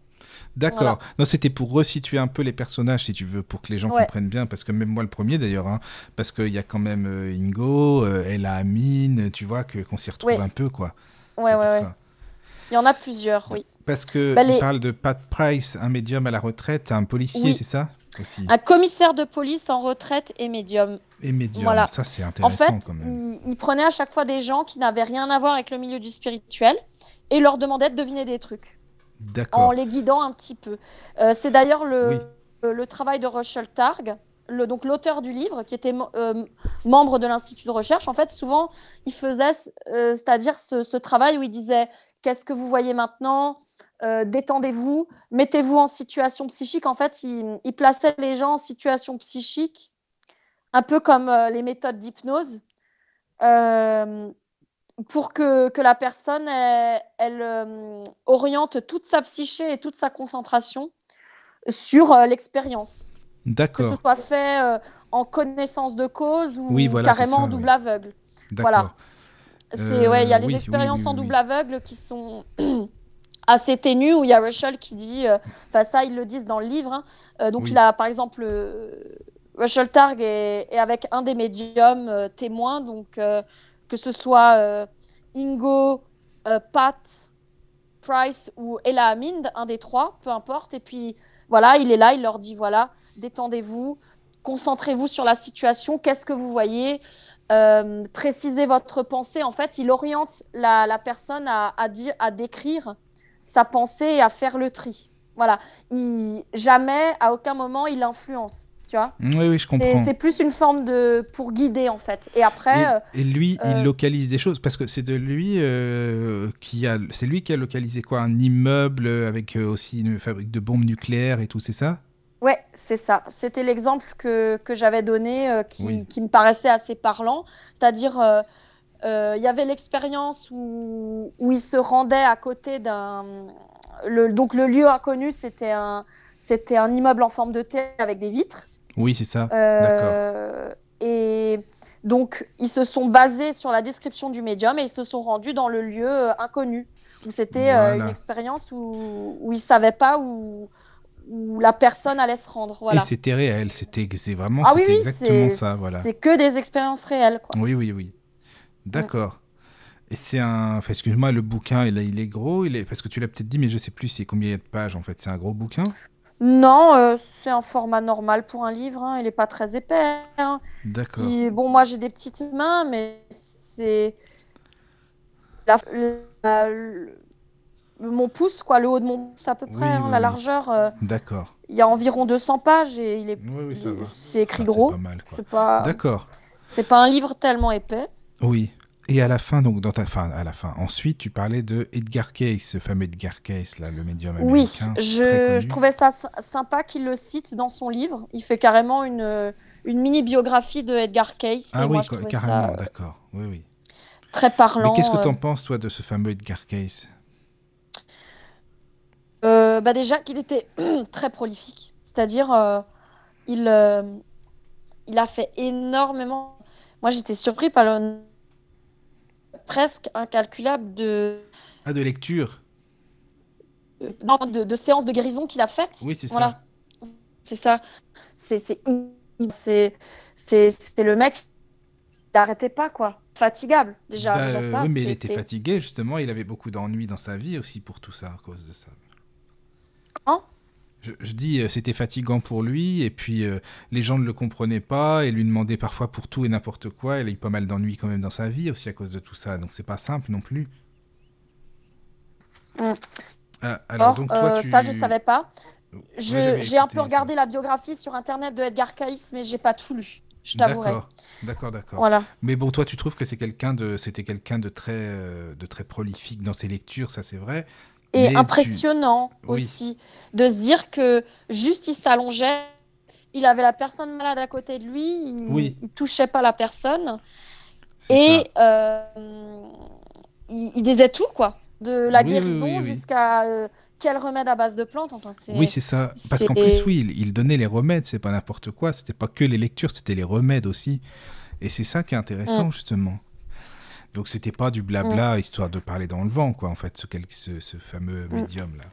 B: D'accord. Non, c'était pour resituer un peu les personnages, si tu veux, pour que les gens comprennent bien, parce que même moi le premier d'ailleurs, hein, parce qu'il y a quand même Ingo, euh, Ella Amine, tu vois, que qu'on s'y retrouve un peu, quoi.
C: Ouais, ouais, ouais. Il y en a plusieurs, oui.
B: Parce que bah, tu parles de Pat Price, un médium à la retraite, un policier, c'est ça aussi.
C: Un commissaire de police en retraite et médium.
B: Et médium, voilà. ça c'est intéressant
C: en fait,
B: quand même.
C: Il, il, prenait à chaque fois des gens qui n'avaient rien à voir avec le milieu du spirituel et leur demandait de deviner des trucs en les guidant un petit peu. Euh, c'est d'ailleurs le, le, travail de Russell Targ, le, donc l'auteur du livre, qui était euh, membre de l'Institut de recherche. En fait, souvent, il faisait, euh, c'est-à-dire ce, travail où il disait Qu'est-ce que vous voyez maintenant? Détendez-vous, mettez-vous en situation psychique. En fait, il, il, plaçait les gens en situation psychique, un peu comme les méthodes d'hypnose pour que, que, la personne elle, euh, oriente toute sa psyché et toute sa concentration sur euh, l'expérience.
B: D'accord.
C: Que ce soit fait euh, en connaissance de cause ou carrément en double aveugle. Voilà. C'est ouais, il y a les expériences en double aveugle qui sont (clears throat) assez ténues où il y a Rachel qui dit, enfin ça ils le disent dans le livre. Hein. donc il a par exemple Rachel Targ est, est, avec un des médiums témoins donc que ce soit euh, Ingo, euh, Pat, Price ou Ella Aminde, un des trois, peu importe. Et puis voilà, il est là, il leur dit voilà, détendez-vous, concentrez-vous sur la situation, qu'est-ce que vous voyez, euh, précisez votre pensée. En fait, il oriente la, personne à, dire, à décrire sa pensée et à faire le tri. Voilà, il, jamais, à aucun moment, il influence tu vois
B: Oui, oui, je comprends.
C: C'est plus une forme de pour guider en fait. Et après.
B: Et, lui, il euh, localise des choses parce que c'est de lui euh, qui a, c'est lui qui a localisé quoi, un immeuble avec euh, aussi une fabrique de bombes nucléaires et tout, c'est ça?
C: Ouais, c'est ça. C'était l'exemple que, que j'avais donné qui, qui, me paraissait assez parlant. C'est-à-dire, il y avait l'expérience où, où il se rendait à côté d'un. Le, donc, le lieu inconnu, c'était un, c'était un immeuble en forme de T avec des vitres.
B: Oui, c'est ça. Euh,
C: et donc, ils se sont basés sur la description du médium et ils se sont rendus dans le lieu euh, inconnu. Où c'était euh, une expérience où, où ils ne savaient pas où, où la personne allait se rendre. Voilà.
B: Et c'était réel, c'était vraiment ah, oui, oui, exactement ça. Voilà.
C: C'est que des expériences réelles. Quoi.
B: Oui, oui, oui. D'accord. Et c'est un. Enfin, excuse-moi, le bouquin, il, il est gros, il est... parce que tu l'as peut-être dit, mais je sais plus c'est combien il y a de pages en fait. C'est un gros bouquin?
C: Non, euh, c'est un format normal pour un livre. Hein. Il n'est pas très épais. Hein.
B: D'accord.
C: bon, moi j'ai des petites mains, mais c'est mon pouce, quoi, le haut de mon pouce à peu près, hein, la largeur. Euh,
B: D'accord.
C: Il y a environ 200 pages et il est. C'est écrit ah, gros. C'est pas mal.
B: D'accord.
C: C'est pas un livre tellement épais.
B: Oui. Et à la fin, donc dans ta, fin, à la fin, ensuite, tu parlais de Edgar Cayce, ce fameux Edgar Cayce, là, le médium américain.
C: Oui, je, je, trouvais ça sympa qu'il le cite dans son livre. Il fait carrément une, une mini biographie de Edgar Cayce.
B: Ah oui, carrément, d'accord. Oui, oui.
C: Très parlant.
B: Mais qu'est-ce que tu en euh. penses, toi, de ce fameux Edgar Cayce?
C: Euh, bah déjà qu'il était (clears throat) très prolifique, c'est-à-dire euh, il, il a fait énormément. Moi j'étais surpris par le presque incalculable de...
B: Ah, de lecture
C: euh, Non, de, de séances de guérison qu'il a faites.
B: Oui, c'est voilà.
C: ça. C'est ça. C'est c'est le mec qui n'arrêtait pas, quoi. Fatigable, déjà.
B: Bah,
C: déjà ça,
B: oui, mais il était fatigué, justement. Il avait beaucoup d'ennuis dans sa vie aussi pour tout ça, à cause de ça.
C: Comment
B: je, dis, euh, c'était fatigant pour lui, et puis euh, les gens ne le comprenaient pas, et lui demandaient parfois pour tout et n'importe quoi. Il a eu pas mal d'ennuis quand même dans sa vie aussi à cause de tout ça, donc c'est pas simple non plus.
C: Mm. Ah, alors, donc, toi, euh, Ça, je savais pas. j'ai un peu regardé la biographie sur internet de Edgar Cayce, mais j'ai pas tout lu. Je t'avouerai.
B: D'accord, d'accord.
C: Voilà.
B: Mais bon, toi, tu trouves que c'est quelqu'un de, c'était quelqu'un de très, de très prolifique dans ses lectures, ça c'est vrai.
C: Et impressionnant aussi de se dire que juste il s'allongeait, il avait la personne malade à côté de lui, il, il touchait pas la personne et euh, il, disait tout quoi, de la guérison jusqu'à euh, quel remède à base de plantes. Enfin,
B: oui, c'est ça. Parce qu'en plus, oui, il, il, donnait les remèdes, c'est pas n'importe quoi. C'était pas que les lectures, c'était les remèdes aussi. Et c'est ça qui est intéressant, mm. justement. Donc c'était pas du blabla mm. histoire de parler dans le vent, quoi, en fait, ce, ce, ce fameux mm. médium là.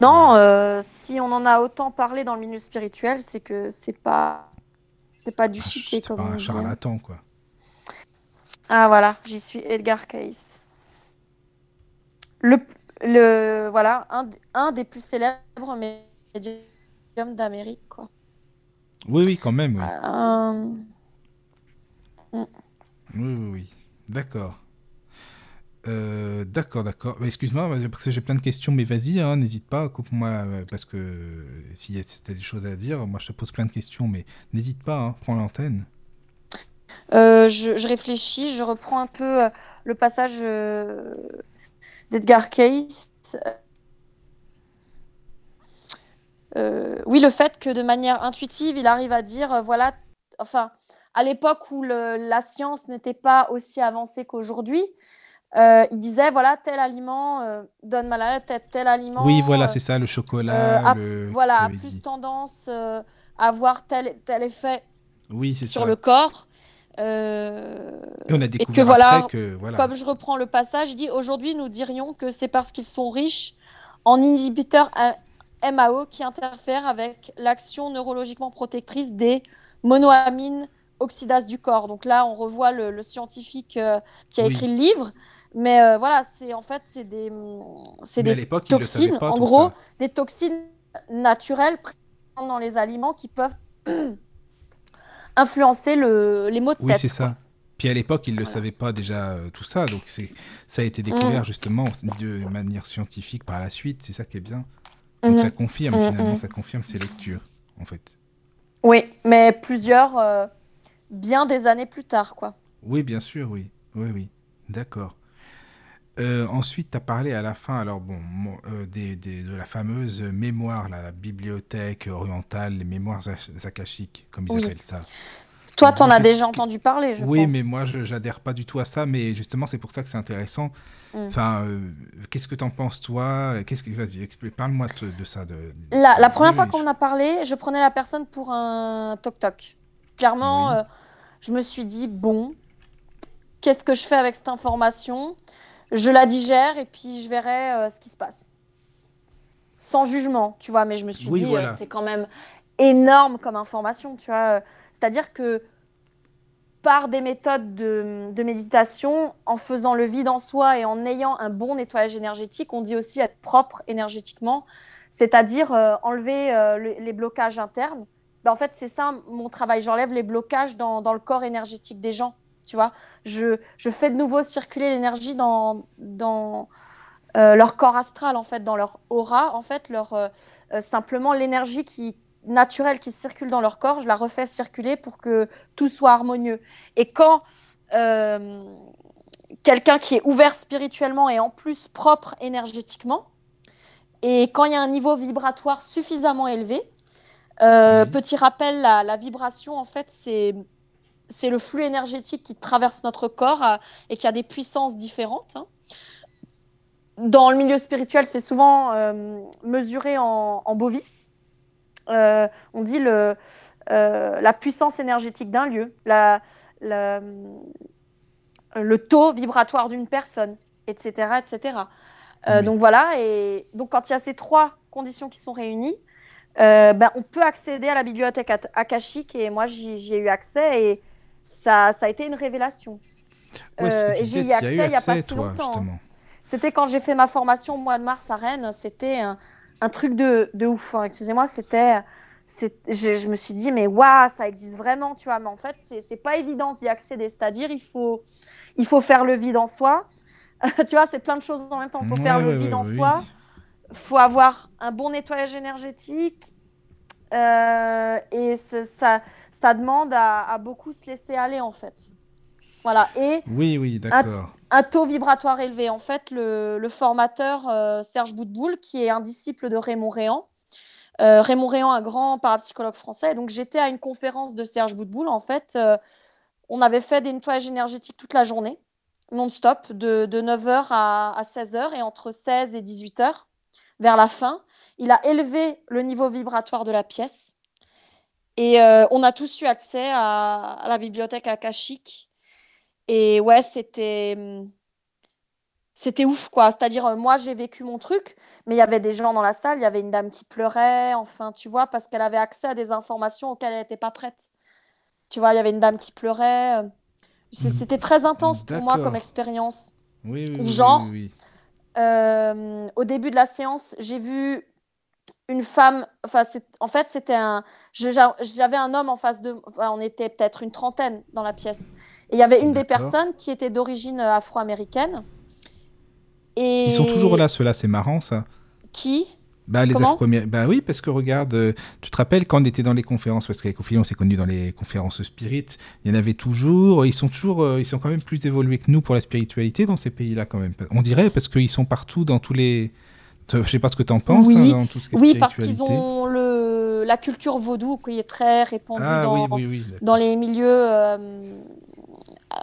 C: non, euh, si on en a autant parlé dans le milieu spirituel, c'est que c'est pas, c'est pas du shit.
B: C'est pas un charlatan, quoi.
C: Ah voilà, j'y suis Edgar Cayce. Le, le, voilà, un, un des plus célèbres médiums d'Amérique, quoi.
B: Oui, oui, quand même. Oui,
C: Euh,
B: oui, oui. D'accord. Euh, d'accord, d'accord. Excuse-moi, parce que j'ai plein de questions, mais vas-y, hein, n'hésite pas, coupe-moi, euh, parce que euh, si tu as des choses à dire, moi je te pose plein de questions, mais n'hésite pas, hein, prends l'antenne.
C: euh, je, réfléchis, je reprends un peu le passage d'Edgar Cayce. Oui, le fait que de manière intuitive, il arrive à dire, voilà, enfin, à l'époque où le- la science n'était pas aussi avancée qu'aujourd'hui, euh, il disait, voilà, tel aliment euh, donne mal à la tête, tel aliment,
B: Oui, voilà,
C: euh,
B: c'est ça, le chocolat,
C: a-
B: le...
C: voilà, a plus
B: dit
C: tendance à avoir tel, tel effet
B: Oui,
C: sur
B: ça.
C: le corps.
B: Et on a
C: et que
B: découvert
C: voilà,
B: après que, voilà.
C: comme je reprends le passage, il dit aujourd'hui nous dirions que c'est parce qu'ils sont riches en inhibiteurs MAO qui interfèrent avec l'action neurologiquement protectrice des monoamines oxydases du corps. Donc là, on revoit le, le scientifique euh, qui a
B: Oui.
C: écrit le livre. Mais euh, voilà, c'est en fait c'est des, c'est des toxines,
B: pas,
C: en gros,
B: ça.
C: des toxines naturelles présentes dans les aliments qui peuvent (clears throat) influencer le, les maux de
B: Oui,
C: tête.
B: c'est
C: quoi.
B: ça. Puis à l'époque, ils ne le
C: Voilà.
B: savaient pas déjà euh, tout ça, donc c'est ça a été
C: Mm.
B: découvert justement de manière scientifique par la suite, c'est ça qui est bien. Donc
C: Mhm.
B: ça confirme
C: Mhm,
B: finalement, ça confirme ces lectures en fait.
C: Oui, mais plusieurs, bien des années plus tard, quoi.
B: Oui, bien sûr, oui. Oui, oui. D'accord. Euh, ensuite, tu as parlé à la fin, alors bon, euh, des, des- de la fameuse mémoire, là, la bibliothèque orientale, les mémoires akashiques, comme ils
C: Oui.
B: appellent ça.
C: Toi, t'en as déjà entendu parler, je
B: Oui,
C: pense.
B: mais moi, je j'adhère pas du tout à ça, mais justement, c'est pour ça que c'est intéressant.
C: Mm.
B: Enfin, euh, qu'est-ce que t'en penses, toi? Qu'est-ce que... Vas-y, parle-moi de, de ça. De,
C: La, la première fois qu'on en a parlé, je prenais la personne pour un toc-toc. Clairement,
B: Oui.
C: euh, je me suis dit, bon, qu'est-ce que je fais avec cette information? Je la digère et puis je verrai euh, ce qui se passe. Sans jugement, tu vois, mais je me suis
B: Oui,
C: dit, euh, c'est quand même énorme comme information, tu vois. C'est-à-dire que par des méthodes de, de méditation, en faisant le vide en soi et en ayant un bon nettoyage énergétique, on dit aussi être propre énergétiquement, c'est-à-dire euh, enlever euh, le- les blocages internes. Ben, en fait, c'est ça mon travail. J'enlève les blocages dans, dans le corps énergétique des gens. Tu vois, je, je fais de nouveau circuler l'énergie dans, dans euh, leur corps astral, en fait, dans leur aura, en fait, leur, euh, euh, simplement l'énergie qui naturelle qui circule dans leur corps, je la refais circuler pour que tout soit harmonieux. Et quand quelqu'un qui est ouvert spirituellement et en plus propre énergétiquement, et quand il y a un niveau vibratoire suffisamment élevé, euh,
B: Oui.
C: petit rappel, la, la vibration, en fait, c'est c'est le flux énergétique qui traverse notre corps euh, et qui a des puissances différentes. hein. Dans le milieu spirituel, c'est souvent euh, mesuré en, en bovis. On dit le, la puissance énergétique d'un lieu, la, la- le taux vibratoire d'une personne, etc. etc. Donc voilà, et donc quand il y a ces trois conditions qui sont réunies, euh, ben, on peut accéder à la bibliothèque akashique et moi j'y ai eu accès et ça, ça a été une révélation.
B: Ouais,
C: Euh, et j'y ai
B: as
C: accès
B: eu
C: il n'y a pas si longtemps. hein. C'était quand j'ai fait ma formation au mois de mars à Rennes, c'était un, un truc de, de ouf. hein. Excusez-moi, c'était. Je, je me suis dit, mais waouh, ça existe vraiment, tu vois. Mais en fait, c'est pas évident d'y accéder. C'est-à-dire, il faut, il faut faire le vide en soi. (laughs) tu vois, c'est plein de choses en même temps. Il faut
B: Ouais,
C: faire
B: ouais,
C: le vide en
B: oui.
C: soi. Faut avoir un bon nettoyage énergétique. Euh, et ça, ça demande à, à beaucoup se laisser aller, en fait. Voilà. Et
B: Oui, oui, d'accord.
C: un taux vibratoire élevé. En fait, le, le formateur euh, Serge Boutboul, qui est un disciple de Raymond Réan, euh, Raymond Réan, un grand parapsychologue français. Donc, j'étais à une conférence de Serge Boutboul. En fait, on avait fait des nettoyages énergétiques toute la journée, non-stop, de, de 9h à, à 16h et entre 16 et 18h, vers la fin. Il a élevé le niveau vibratoire de la pièce. Et euh, on a tous eu accès à, à la bibliothèque akashique. Et ouais, c'était hum, c'était ouf, quoi. C'est-à-dire, euh, moi, j'ai vécu mon truc, mais il y avait des gens dans la salle, il y avait une dame qui pleurait, enfin, tu vois, parce qu'elle avait accès à des informations auxquelles elle n'était pas prête. Tu vois, il y avait une dame qui pleurait. euh. C'est-
B: Mm.
C: C'était très intense pour moi comme expérience.
B: Oui, oui,
C: Ou genre,
B: oui, oui.
C: Au début de la séance, j'ai vu une femme. Enfin, en fait, c'était un. J'avais un homme en face de. Enfin, on était peut-être une trentaine dans la pièce. Et il y avait une des personnes qui était d'origine euh, afro-américaine. Et
B: Ils sont toujours là, ceux-là, c'est marrant ça.
C: Qui?
B: Bah, les Afro-Américains. Bah oui, parce que regarde, euh, tu te rappelles quand on était dans les conférences, parce qu'avec Ophélie, on s'est connus dans les conférences spirit, il y en avait toujours, ils sont toujours, euh, ils sont quand même plus évolués que nous pour la spiritualité dans ces pays-là quand même. On dirait, parce qu'ils sont partout dans tous les. Je sais pas ce que tu en penses,
C: Oui.
B: hein, dans tout ce qui est
C: Oui, parce qu'ils ont le... la culture vaudou qui est très répandue
B: Ah
C: dans,
B: oui, oui,
C: dans les milieux. euh,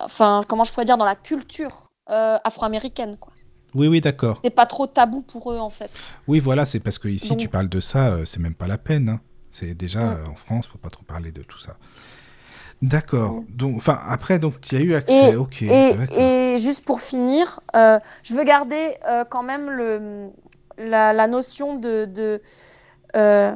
C: Enfin, comment je pourrais dire, dans la culture afro-américaine, quoi.
B: Oui, oui, d'accord.
C: C'est pas trop tabou pour eux, en fait.
B: Oui, voilà, c'est parce que ici,
C: Donc-
B: tu parles de ça, euh, c'est même pas la peine. hein. C'est déjà
C: Mm.
B: euh, en France, faut pas trop parler de tout ça. D'accord. Donc, enfin, après, donc, tu as eu accès.
C: Et-
B: ok.
C: Et, juste pour finir, euh, je veux garder euh, quand même le, la, la notion de, de, euh,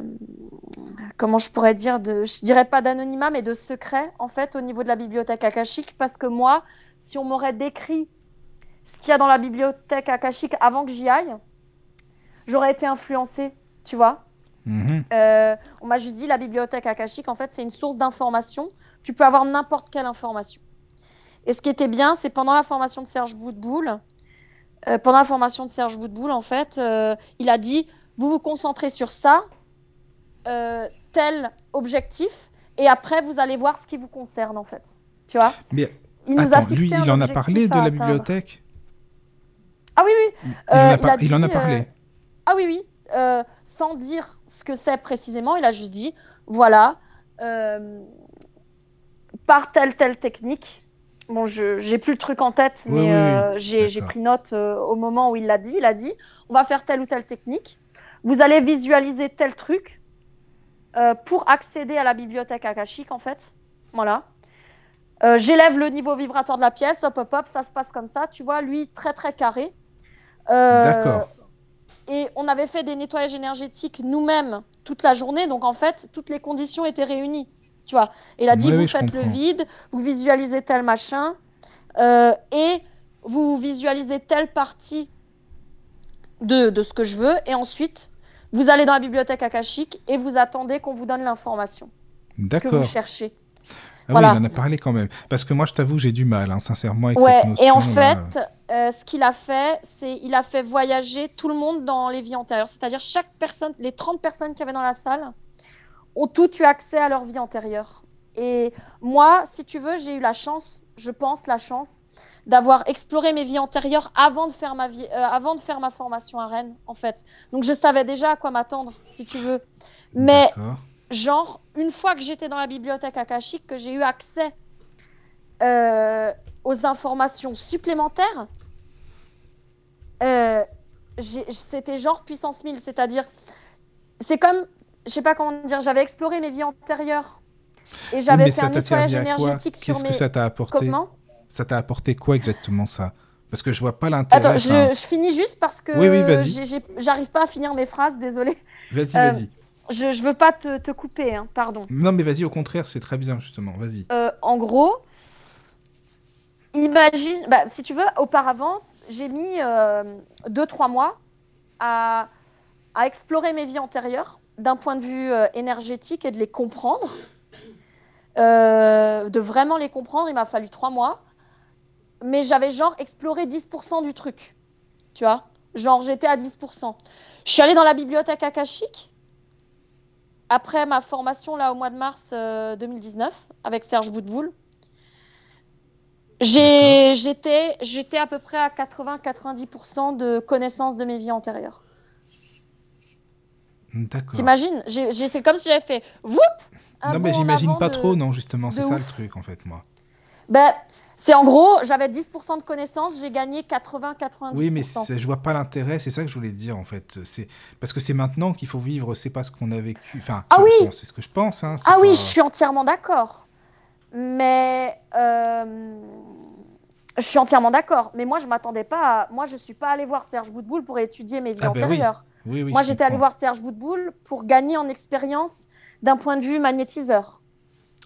C: comment je pourrais dire, de, je dirais pas d'anonymat, mais de secret en fait au niveau de la bibliothèque akashique, parce que moi, si on m'aurait décrit ce qu'il y a dans la bibliothèque akashique avant que j'y aille, j'aurais été influencée, tu vois.
B: Mhm.
C: Euh, on m'a juste dit la bibliothèque akashique, en fait, c'est une source d'information. Tu peux avoir n'importe quelle information. Et ce qui était bien, c'est pendant la formation de Serge Boudboul, euh, pendant la formation de Serge Boudboul, en fait, euh, il a dit vous vous concentrez sur ça, tel objectif, et après vous allez voir ce qui vous concerne, en fait. Tu vois? Il nous a fixé
B: lui,
C: un
B: il en a parlé de la bibliothèque?
C: Ah oui, oui.
B: il,
C: Euh,
B: en a
C: il
B: par-
C: a
B: il en a
C: dit,
B: parlé.
C: euh, Ah oui, oui. Euh, sans dire ce que c'est précisément, il a juste dit, voilà, euh, par telle, telle technique. Bon, je j'ai plus le truc en tête,
B: Oui,
C: mais
B: oui, oui.
C: euh, j'ai pris note euh, au moment où il l'a dit. Il a dit, on va faire telle ou telle technique. Vous allez visualiser tel truc euh, pour accéder à la bibliothèque akashique, en fait. Voilà. Euh, J'élève le niveau vibratoire de la pièce, hop, hop, hop, ça se passe comme ça. Tu vois, lui, très, très carré. Euh,
B: D'accord.
C: et on avait fait des nettoyages énergétiques nous-mêmes toute la journée. Donc, en fait, toutes les conditions étaient réunies. Tu vois. Et il a dit,
B: Oui,
C: vous
B: oui,
C: faites le vide, vous visualisez tel machin, euh, et vous visualisez telle partie de, de ce que je veux. Et ensuite, vous allez dans la bibliothèque akashique et vous attendez qu'on vous donne l'information que vous cherchez.
B: Ah
C: Voilà.
B: oui, il en a parlé quand même. Parce que moi, je t'avoue, j'ai du mal, hein, sincèrement, avec
C: Ouais,
B: cette notion.
C: et en fait, euh, ce qu'il a fait, c'est il a fait voyager tout le monde dans les vies antérieures. C'est-à-dire chaque personne, les 30 personnes qu'il y avait dans la salle, ont toutes eu accès à leur vie antérieure. Et moi, si tu veux, j'ai eu la chance, je pense la chance, d'avoir exploré mes vies antérieures avant de faire ma vie, euh, avant de faire ma formation à Rennes, en fait. Donc je savais déjà à quoi m'attendre, si tu veux. Mais
B: D'accord.
C: Genre, une fois que j'étais dans la bibliothèque akashique, que j'ai eu accès euh, aux informations supplémentaires, euh, c'était genre puissance 1000. C'est-à-dire, c'est comme, je sais pas comment dire, j'avais exploré mes vies antérieures et j'avais fait un nettoyage énergétique sur
B: Qu'est-ce
C: mes.
B: que ça t'a apporté?
C: Comment
B: Ça t'a apporté quoi exactement ça? Parce que je vois pas l'intérêt.
C: Attends, je, je finis juste parce que
B: Oui, oui,
C: j'arrive pas à finir mes phrases, désolée.
B: Vas-y,
C: euh,
B: vas-y.
C: Je, je veux pas te, te couper, hein, pardon.
B: Non, mais vas-y, au contraire, c'est très bien, justement. Vas-y.
C: Euh, en gros, imagine, bah, si tu veux, auparavant, j'ai mis 2-3 mois à, à explorer mes vies antérieures d'un point de vue euh, énergétique et de les comprendre. Euh, de vraiment les comprendre, il m'a fallu 3 mois. Mais j'avais genre exploré 10% du truc. Tu vois Genre j'étais à 10%. Je suis allée dans la bibliothèque akashique après ma formation là au mois de mars euh, 2019 avec Serge Boudboul. J'ai- J'étais j'étais à peu près à 80-90% de connaissance de mes vies antérieures.
B: D'accord.
C: T'imagines? C'est comme si j'avais fait whoop
B: Non, mais j'imagine pas
C: de-
B: trop, non, justement. C'est ça le truc, en fait, moi.
C: Ben, c'est en gros, j'avais 10% de connaissances, j'ai gagné 80-90%.
B: Oui, mais je vois pas l'intérêt, c'est ça que je voulais dire en fait. C'est parce que c'est maintenant qu'il faut vivre, c'est pas ce qu'on a vécu. Enfin,
C: Ah oui
B: c'est ce que je pense. Hein,
C: Ah oui, je suis entièrement d'accord. Mais euh, Je suis entièrement d'accord, mais moi je m'attendais pas. À... Moi je suis pas allé voir Serge Boutboul pour étudier mes vies
B: Ah ben oui.
C: antérieures.
B: Oui, oui,
C: moi j'étais allé
B: comprends.
C: voir Serge Boutboul pour gagner en expérience d'un point de vue magnétiseur.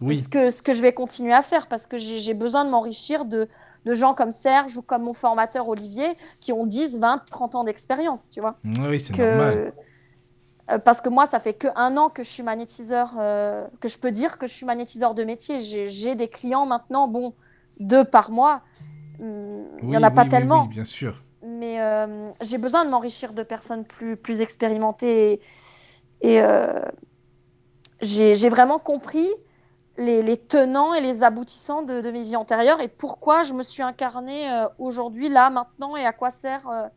B: Oui,
C: Ce, que, ce que je vais continuer à faire parce que j'ai besoin de m'enrichir de, de gens comme Serge ou comme mon formateur Olivier qui ont 10, 20, 30 ans d'expérience, tu vois.
B: oui, c'est normal.
C: Euh, parce que moi, ça fait que un an que je suis magnétiseur, euh, que je peux dire que je suis magnétiseur de métier. J'ai des clients maintenant, bon, deux par mois. Hum, Il n'y en a
B: oui,
C: pas tellement,
B: Oui, bien sûr.
C: mais euh, j'ai besoin de m'enrichir de personnes plus, plus expérimentées. Et, et, j'ai j'ai vraiment compris les, les tenants et les aboutissants de, de mes vies antérieures et pourquoi je me suis incarnée euh, aujourd'hui, là, maintenant, et à quoi sert, euh,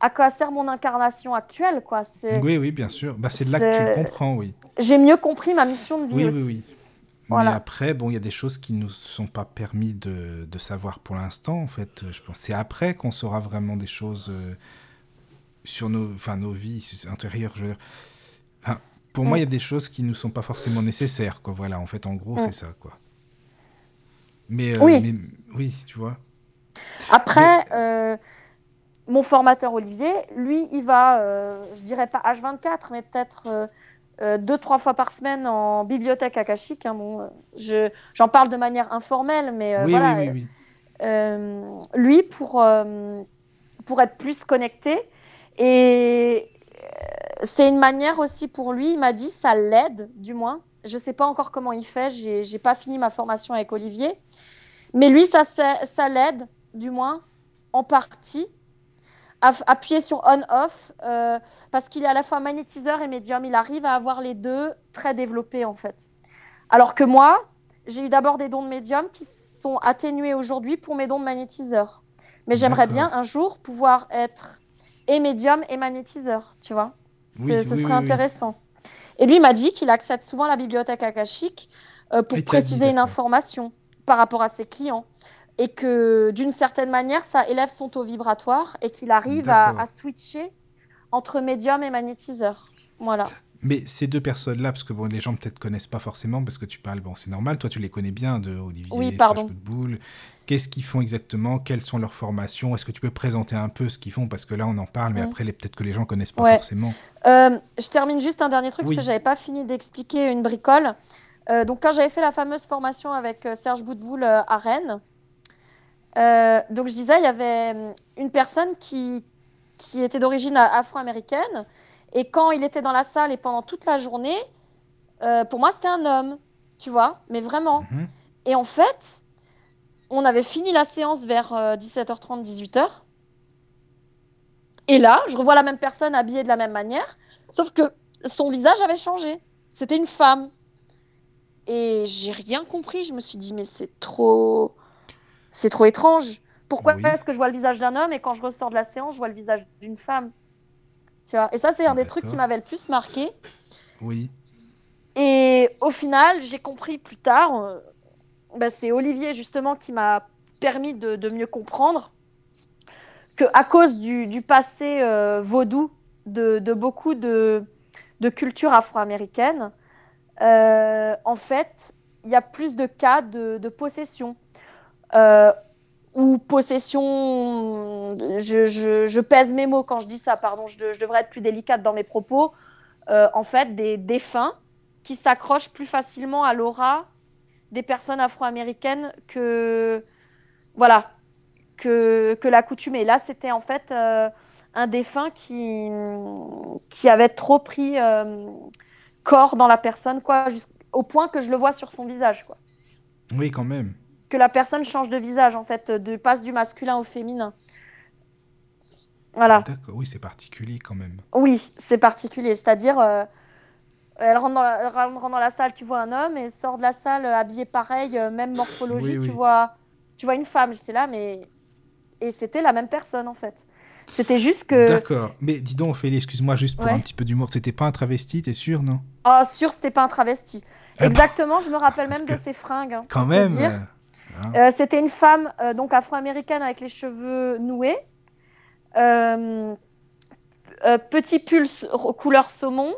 C: à quoi sert mon incarnation actuelle, quoi. C'est
B: Oui, oui, bien sûr. Bah, c'est là que tu le comprends, oui.
C: j'ai mieux compris ma mission de vie
B: Oui,
C: aussi.
B: oui, oui.
C: Voilà.
B: Mais après, bon, il y a des choses qui nous sont pas permis de, de savoir pour l'instant. En fait, je pense c'est après qu'on saura vraiment des choses euh, sur nos, nos vies intérieures. Je veux dire. Enfin, pour moi,
C: Mm.
B: il y a des choses qui nous sont pas forcément nécessaires. Quoi. Voilà, en fait, en gros,
C: Mm.
B: c'est ça, quoi. Mais, euh,
C: Oui.
B: mais- oui, tu vois.
C: Après, euh, mon formateur Olivier, lui, il va, euh, je dirais pas H24, mais peut-être euh, deux, trois fois par semaine en bibliothèque akashique. hein, bon, je, j'en parle de manière informelle, mais
B: oui,
C: voilà.
B: oui,
C: lui, pour, pour être plus connecté. Et c'est une manière aussi pour lui, il m'a dit, ça l'aide, du moins. Je sais pas encore comment il fait, j'ai pas fini ma formation avec Olivier. Mais lui, ça, ça, ça l'aide, du moins, en partie, à appuyer sur on-off, euh, parce qu'il est à la fois magnétiseur et médium. Il arrive à avoir les deux très développés, en fait. Alors que moi, j'ai eu d'abord des dons de médium qui sont atténués aujourd'hui pour mes dons de magnétiseur. Mais j'aimerais bien un jour pouvoir être et médium et magnétiseur, tu vois.
B: Oui,
C: ce
B: oui,
C: serait intéressant. Et lui m'a dit qu'il accède souvent à la bibliothèque akashique euh, pour
B: dit,
C: préciser une information par rapport à ses clients. Et que d'une certaine manière, ça élève son taux vibratoire et qu'il arrive à switcher entre médium et magnétiseur. Voilà.
B: Mais ces deux personnes-là, parce que bon, les gens peut-être connaissent pas forcément, parce que tu parles, bon, c'est normal, toi tu les connais bien, de Olivier,
C: Oui,
B: Serge
C: pardon.
B: Qu'est-ce qu'ils font exactement? Quelles sont leurs formations? Est-ce que tu peux présenter un peu ce qu'ils font? Parce que là, on en parle, mais après, peut-être que les gens connaissent pas
C: Ouais.
B: forcément.
C: Euh, je termine juste un dernier truc,
B: Oui.
C: parce que j'avais pas fini d'expliquer une bricole. Euh, donc, quand j'avais fait la fameuse formation avec euh, Serge Boutboul euh, à Rennes, euh, donc je disais, il y avait hum, une personne qui, qui était d'origine afro-américaine, et quand il était dans la salle et pendant toute la journée, euh, pour moi, c'était un homme, tu vois, mais vraiment.
B: Mhm.
C: Et en fait, on avait fini la séance vers euh, 17h30, 18h. Et là, je revois la même personne habillée de la même manière, sauf que son visage avait changé. C'était une femme. Et j'ai rien compris. Je me suis dit, mais c'est trop. C'est trop étrange. Pourquoi
B: Oui.
C: est-ce que je vois le visage d'un homme et quand je ressors de la séance, je vois le visage d'une femme? Tu vois Et ça, c'est un des trucs qui m'avait le plus marqué.
B: Oui.
C: Et au final, j'ai compris plus tard, euh, bah, c'est Olivier justement qui m'a permis de, de mieux comprendre que à cause du, du passé euh, vaudou de, de beaucoup de, de cultures afro-américaines, euh, en fait, il y a plus de cas de possession. Ou possession, je, pèse mes mots quand je dis ça, pardon, je, de- je devrais être plus délicate dans mes propos. Euh, en fait, des défunts qui s'accrochent plus facilement à l'aura des personnes afro-américaines que voilà que, que l'accoutumée. Là, c'était en fait euh, un défunt qui qui avait trop pris euh, corps dans la personne, quoi, jusqu'au point que je le vois sur son visage, quoi.
B: Oui, quand même.
C: Que la personne change de visage, en fait, de passe du masculin au féminin. Voilà.
B: D'accord. Oui, c'est particulier quand même.
C: Oui, c'est particulier. C'est-à-dire, euh, elle, rentre dans la, elle rentre dans la salle, tu vois un homme, et sort de la salle euh, habillée pareil, euh, même morphologie,
B: Oui,
C: tu vois, tu vois une femme. J'étais là, mais et c'était la même personne en fait. C'était juste que,
B: D'accord. Mais dis donc, Ophélie, excuse-moi juste pour
C: Ouais.
B: un petit peu d'humour. C'était pas un travesti, t'es sûr, non?
C: Oh, sûr, c'était pas un travesti.
B: Ben,
C: Exactement, je me rappelle même
B: que-
C: de ses fringues. hein,
B: Quand
C: te
B: même.
C: dire.
B: Euh,
C: c'était une femme euh, donc afro-américaine avec les cheveux noués, Euh, petit pull couleur saumon,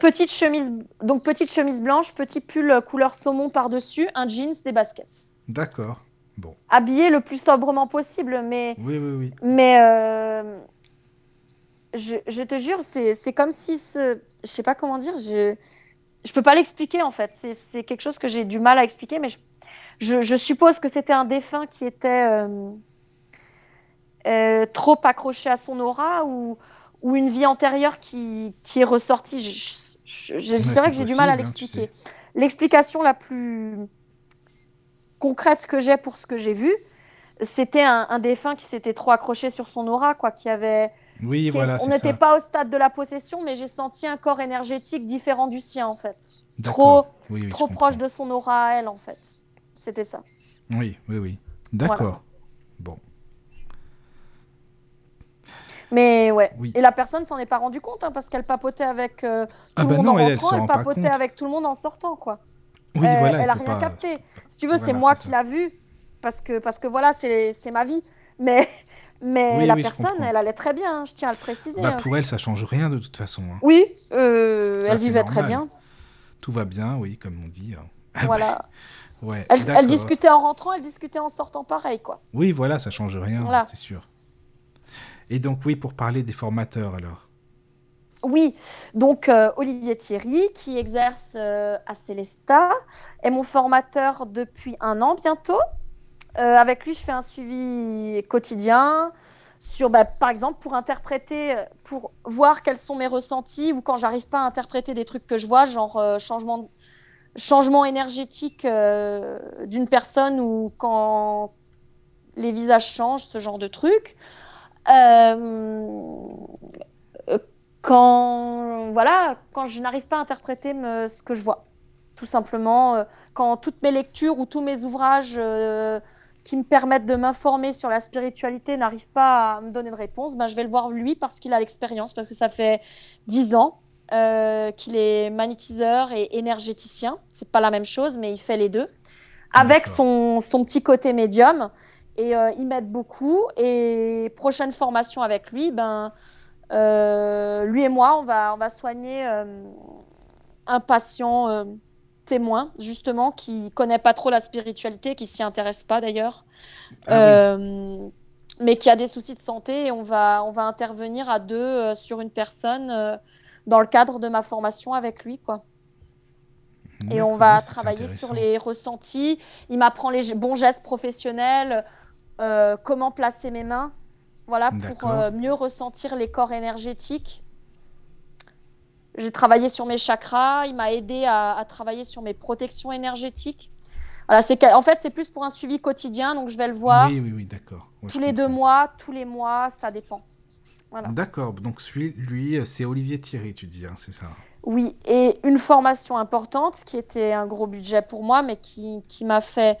C: petite chemise donc petite chemise blanche, petit pull couleur saumon par dessus, un jeans, des baskets.
B: D'accord. Bon.
C: habillé le plus sobrement possible, mais,
B: Oui, oui, oui.
C: mais je, je te jure, c'est c'est comme si ce, je sais pas comment dire, je, je peux pas l'expliquer en fait. C'est c'est quelque chose que j'ai du mal à expliquer, mais je, je, je suppose que c'était un défunt qui était euh, euh, trop accroché à son aura ou, ou une vie antérieure qui, qui est ressortie.
B: Ouais,
C: c'est vrai que j'ai du mal à
B: hein, tu
C: l'expliquer. L'explication la plus concrète que j'ai pour ce que j'ai vu, c'était un, un défunt qui s'était trop accroché sur son aura, quoi, qui avait.
B: Oui,
C: qui-
B: voilà,
C: on n'était pas au stade de la possession, mais j'ai senti un corps énergétique différent du sien, en fait. Trop,
B: Oui, oui,
C: trop proche de son aura à elle, en fait. C'était ça.
B: Oui, oui, oui. D'accord. Bon.
C: Mais ouais.
B: Oui.
C: Et la personne s'en est pas rendu compte, hein, parce qu'elle papotait avec euh, tout
B: Ah
C: le
B: bah
C: monde
B: non,
C: en
B: elle, elle
C: rentrant, elle, papotait avec tout le monde en sortant, quoi.
B: Oui,
C: Euh,
B: voilà.
C: elle a rien
B: pas-
C: capté. Si tu veux, c'est moi qui l'a vu, parce que, parce que voilà, c'est c'est ma vie. Mais, mais
B: Oui,
C: la
B: oui,
C: personne, elle allait très bien, hein, je tiens à le préciser.
B: Bah,
C: hein.
B: pour elle, ça change rien de toute façon.
C: Oui, euh,
B: Ça,
C: elle vivait très
B: normal.
C: bien.
B: Tout va bien, oui, comme on dit. hein.
C: Voilà.
B: Ouais,
C: Elle, discutait en rentrant, elle discutait en sortant pareil, quoi.
B: Oui, voilà, ça change rien,
C: Voilà.
B: c'est sûr. Et donc, oui, pour parler des formateurs, alors.
C: Oui, donc euh, Olivier Thierry, qui exerce euh, à Célesta, est mon formateur depuis un an bientôt. Euh, avec lui, je fais un suivi quotidien sur, bah, par exemple, pour interpréter, pour voir quels sont mes ressentis ou quand j'arrive pas à interpréter des trucs que je vois, genre changement, de- changement énergétique euh, d'une personne ou quand les visages changent, ce genre de trucs. Euh, quand voilà, quand je n'arrive pas à interpréter ce que je vois, tout simplement, euh, quand toutes mes lectures ou tous mes ouvrages qui me permettent de m'informer sur la spiritualité n'arrivent pas à me donner de réponse, ben, je vais le voir lui parce qu'il a l'expérience, parce que ça fait dix ans euh, qu'il est magnétiseur et énergéticien. C'est pas la même chose, mais il fait les deux. Avec son, son petit côté médium. Et euh, il m'aide beaucoup. Et prochaine formation avec lui, ben, euh, lui et moi, on va, on va soigner euh, un patient témoin, justement, qui connaît pas trop la spiritualité, qui s'y intéresse pas d'ailleurs,
B: Ah oui.
C: mais qui a des soucis de santé. Et on va, on va intervenir à deux euh, sur une personne euh, dans le cadre de ma formation avec lui, quoi. Et on va travailler sur les ressentis. Il m'apprend les bons gestes professionnels, euh, comment placer mes mains, voilà, pour euh, mieux ressentir les corps énergétiques. J'ai travaillé sur mes chakras. Il m'a aidé à, à travailler sur mes protections énergétiques. Voilà, c'est en fait c'est plus pour un suivi quotidien, donc je vais le voir
B: Oui, oui, oui, d'accord. Ouais,
C: tous les deux mois, tous les mois, ça dépend. Voilà.
B: D'accord, donc celui, lui, c'est Olivier Thierry, tu dis, hein, c'est ça.
C: Oui, et une formation importante, ce qui était un gros budget pour moi, mais qui, qui m'a fait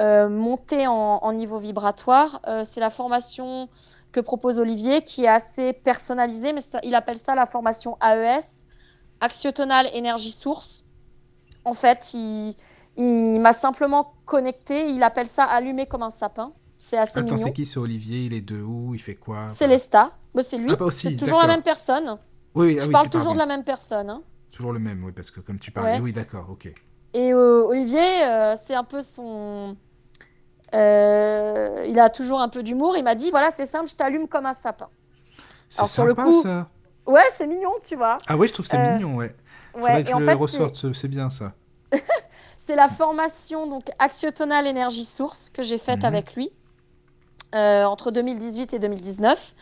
C: euh, monter en, en niveau vibratoire, euh, c'est la formation que propose Olivier, qui est assez personnalisée, mais ça- il appelle ça la formation AES, Axiotonal Energy Source. En fait, il, il m'a simplement connecté, il appelle ça allumer comme un sapin. C'est assez
B: Attends, c'est qui ce Olivier? Il est de où? Il fait quoi?
C: C'est Lesta, Bah, c'est lui,
B: Ah, bah
C: c'est toujours la même personne.
B: Oui, oui, ah
C: Je
B: oui,
C: parle
B: c'est-
C: toujours de la même personne. hein.
B: Toujours le même, oui, parce que comme tu parlais,
C: Ouais.
B: oui, d'accord, ok.
C: Et euh, Olivier, euh, c'est un peu son. euh, il a toujours un peu d'humour. Il m'a dit voilà, c'est simple, je t'allume comme un sapin.
B: C'est
C: Alors, sur le
B: sympa,
C: coup,
B: ça.
C: Ouais, c'est mignon, tu vois.
B: Ah oui, je trouve c'est
C: Euh,
B: mignon, ouais. Faudrait
C: Ouais,
B: que
C: et en
B: le
C: fait, c'est-
B: ce- c'est bien ça. (laughs)
C: c'est la formation donc Axiotonal Energy Source que j'ai faite
B: Mhm.
C: avec lui entre 2018 et 2019.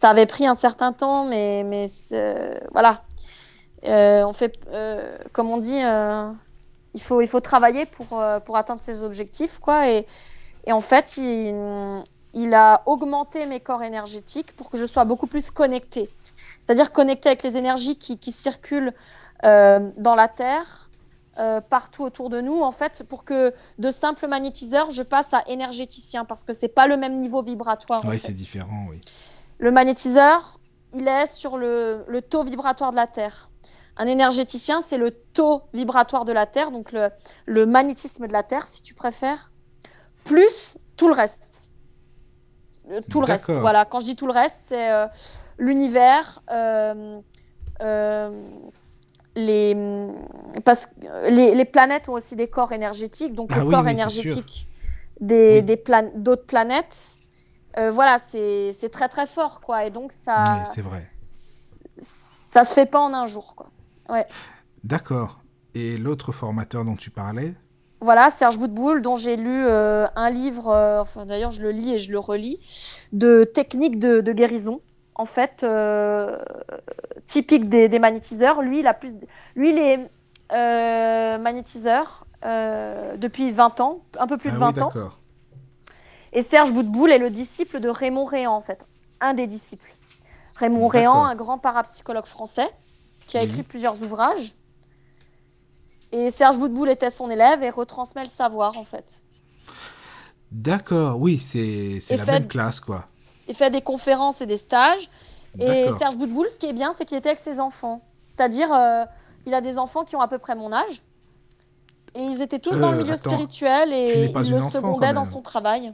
C: Ça avait pris un certain temps, mais, mais voilà. Euh, on fait, euh, comme on dit, euh, il, faut, il faut travailler pour, pour atteindre ses objectifs. Quoi, et, et en fait, il, il a augmenté mes corps énergétiques pour que je sois beaucoup plus connectée. C'est-à-dire connectée avec les énergies qui, qui circulent euh, dans la Terre, euh, partout autour de nous, en fait, pour que de simple magnétiseur, je passe à énergéticien, parce que c'est pas le même niveau vibratoire.
B: Oui, c'est différent, oui.
C: Le magnétiseur, il est sur le, le taux vibratoire de la Terre. Un énergéticien, c'est le taux vibratoire de la Terre, donc le, le magnétisme de la Terre, si tu préfères, plus tout le reste. Euh, Tout le reste. Voilà, quand je dis tout le reste, c'est euh, l'univers, euh, euh, les, parce que les, les planètes ont aussi des corps énergétiques, donc
B: Ah
C: le
B: oui,
C: corps
B: oui,
C: énergétique des,
B: Oui.
C: des plan- d'autres planètes, euh, voilà, c'est très très fort, quoi. Et donc, ça,
B: Oui, c'est vrai.
C: ça se fait pas en un jour, quoi.
B: D'accord. Et l'autre formateur dont tu parlais?
C: Voilà, Serge Boutboul, dont j'ai lu euh, un livre, euh, enfin d'ailleurs je le lis et je le relis, de techniques de, de guérison, en fait, typique des, des magnétiseurs. Lui, il a plus, lui, il est magnétiseur depuis 20 ans, un peu plus de
B: Ah
C: 20
B: oui,
C: ans.
B: d'accord.
C: Et Serge Boutboul est le disciple de Raymond Réan, en fait, un des disciples. Raymond. Réan, un grand parapsychologue français, qui a écrit plusieurs ouvrages. Et Serge Boutboul était son élève et retransmet le savoir, en fait.
B: D'accord, oui, c'est la
C: fait-
B: même classe, quoi.
C: Il fait des conférences et des stages. Et. Serge Boutboul, ce qui est bien, c'est qu'il était avec ses enfants. C'est-à-dire, euh, il a des enfants qui ont à peu près mon âge. Et ils étaient tous dans le
B: Euh,
C: milieu
B: attends,
C: spirituel
B: tu
C: et il le secondait dans son travail.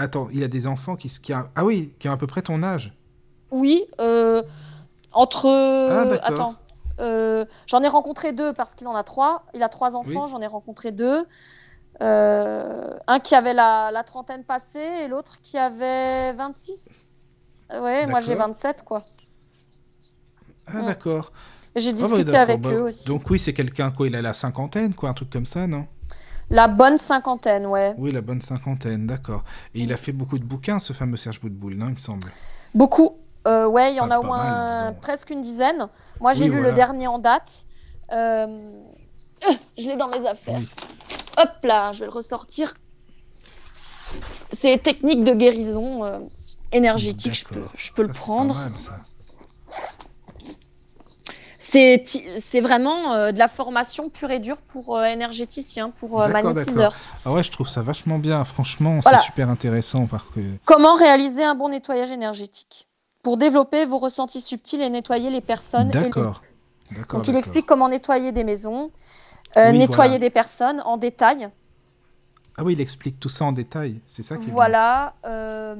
B: Attends, il a des enfants qui, qui a... Ah oui, qui ont à peu près ton âge.
C: Oui, euh, entre.
B: Ah,
C: attends. Euh, j'en ai rencontré deux parce qu'il en a trois. Il a trois enfants,
B: Oui.
C: j'en ai rencontré deux. Euh, un qui avait la, la trentaine passée et l'autre qui avait 26. Euh, Ouais, moi j'ai
B: D'accord.
C: 27, quoi.
B: Ah d'accord.
C: J'ai
B: Ah ouais,
C: discuté avec
B: bah,
C: eux aussi.
B: Donc oui, c'est quelqu'un, quoi, il a la cinquantaine, quoi, un truc comme ça, non?
C: La bonne cinquantaine, ouais.
B: Oui, la bonne cinquantaine, d'accord. Et il a fait beaucoup de bouquins, ce fameux Serge Boutboul, non, il me semble.
C: Beaucoup. Euh, ouais, il y en a au moins presque une dizaine. Moi, j'ai
B: Oui,
C: lu
B: voilà.
C: le dernier en date. Euh, Je l'ai dans mes affaires.
B: Oui.
C: Hop là, je vais le ressortir. C'est technique de guérison euh, énergétique, je peux, je peux le
B: Ça,
C: prendre.
B: mal, ça.
C: C'est c'est vraiment euh, de la formation pure et dure pour euh, énergéticien, pour euh, magnétiseur.
B: Ah ouais, je trouve ça vachement bien, franchement,
C: Voilà.
B: c'est super intéressant. Parce que...
C: Comment réaliser un bon nettoyage énergétique? Pour développer vos ressentis subtils et nettoyer les personnes les
B: D'accord.
C: Donc il explique comment nettoyer des maisons, euh,
B: Oui,
C: nettoyer
B: voilà.
C: des personnes en détail.
B: Ah oui, il explique tout ça en détail, c'est ça qui est bien.
C: Voilà. euh,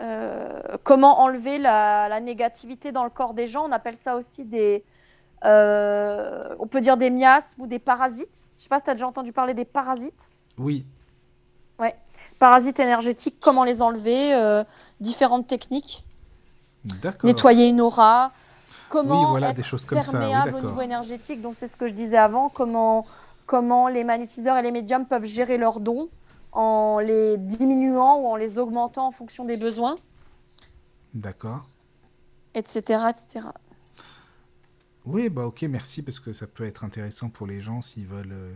C: euh, comment enlever la, la négativité dans le corps des gens. On appelle ça aussi des... euh, on peut dire des miasmes ou des parasites. Je sais pas si tu as déjà entendu parler des parasites.
B: Oui,
C: Parasites énergétiques, comment les enlever, euh, différentes techniques.
B: d'accord.
C: Nettoyer une aura. Comment
B: Oui, voilà,
C: être
B: des choses comme ça, oui,
C: perméable au niveau énergétique. Donc c'est ce que je disais avant, comment, comment les magnétiseurs et les médiums peuvent gérer leurs dons en les diminuant ou en les augmentant en fonction des besoins,
B: D'accord.
C: etc. etc.
B: Oui, bah ok, merci, parce que ça peut être intéressant pour les gens s'ils veulent euh,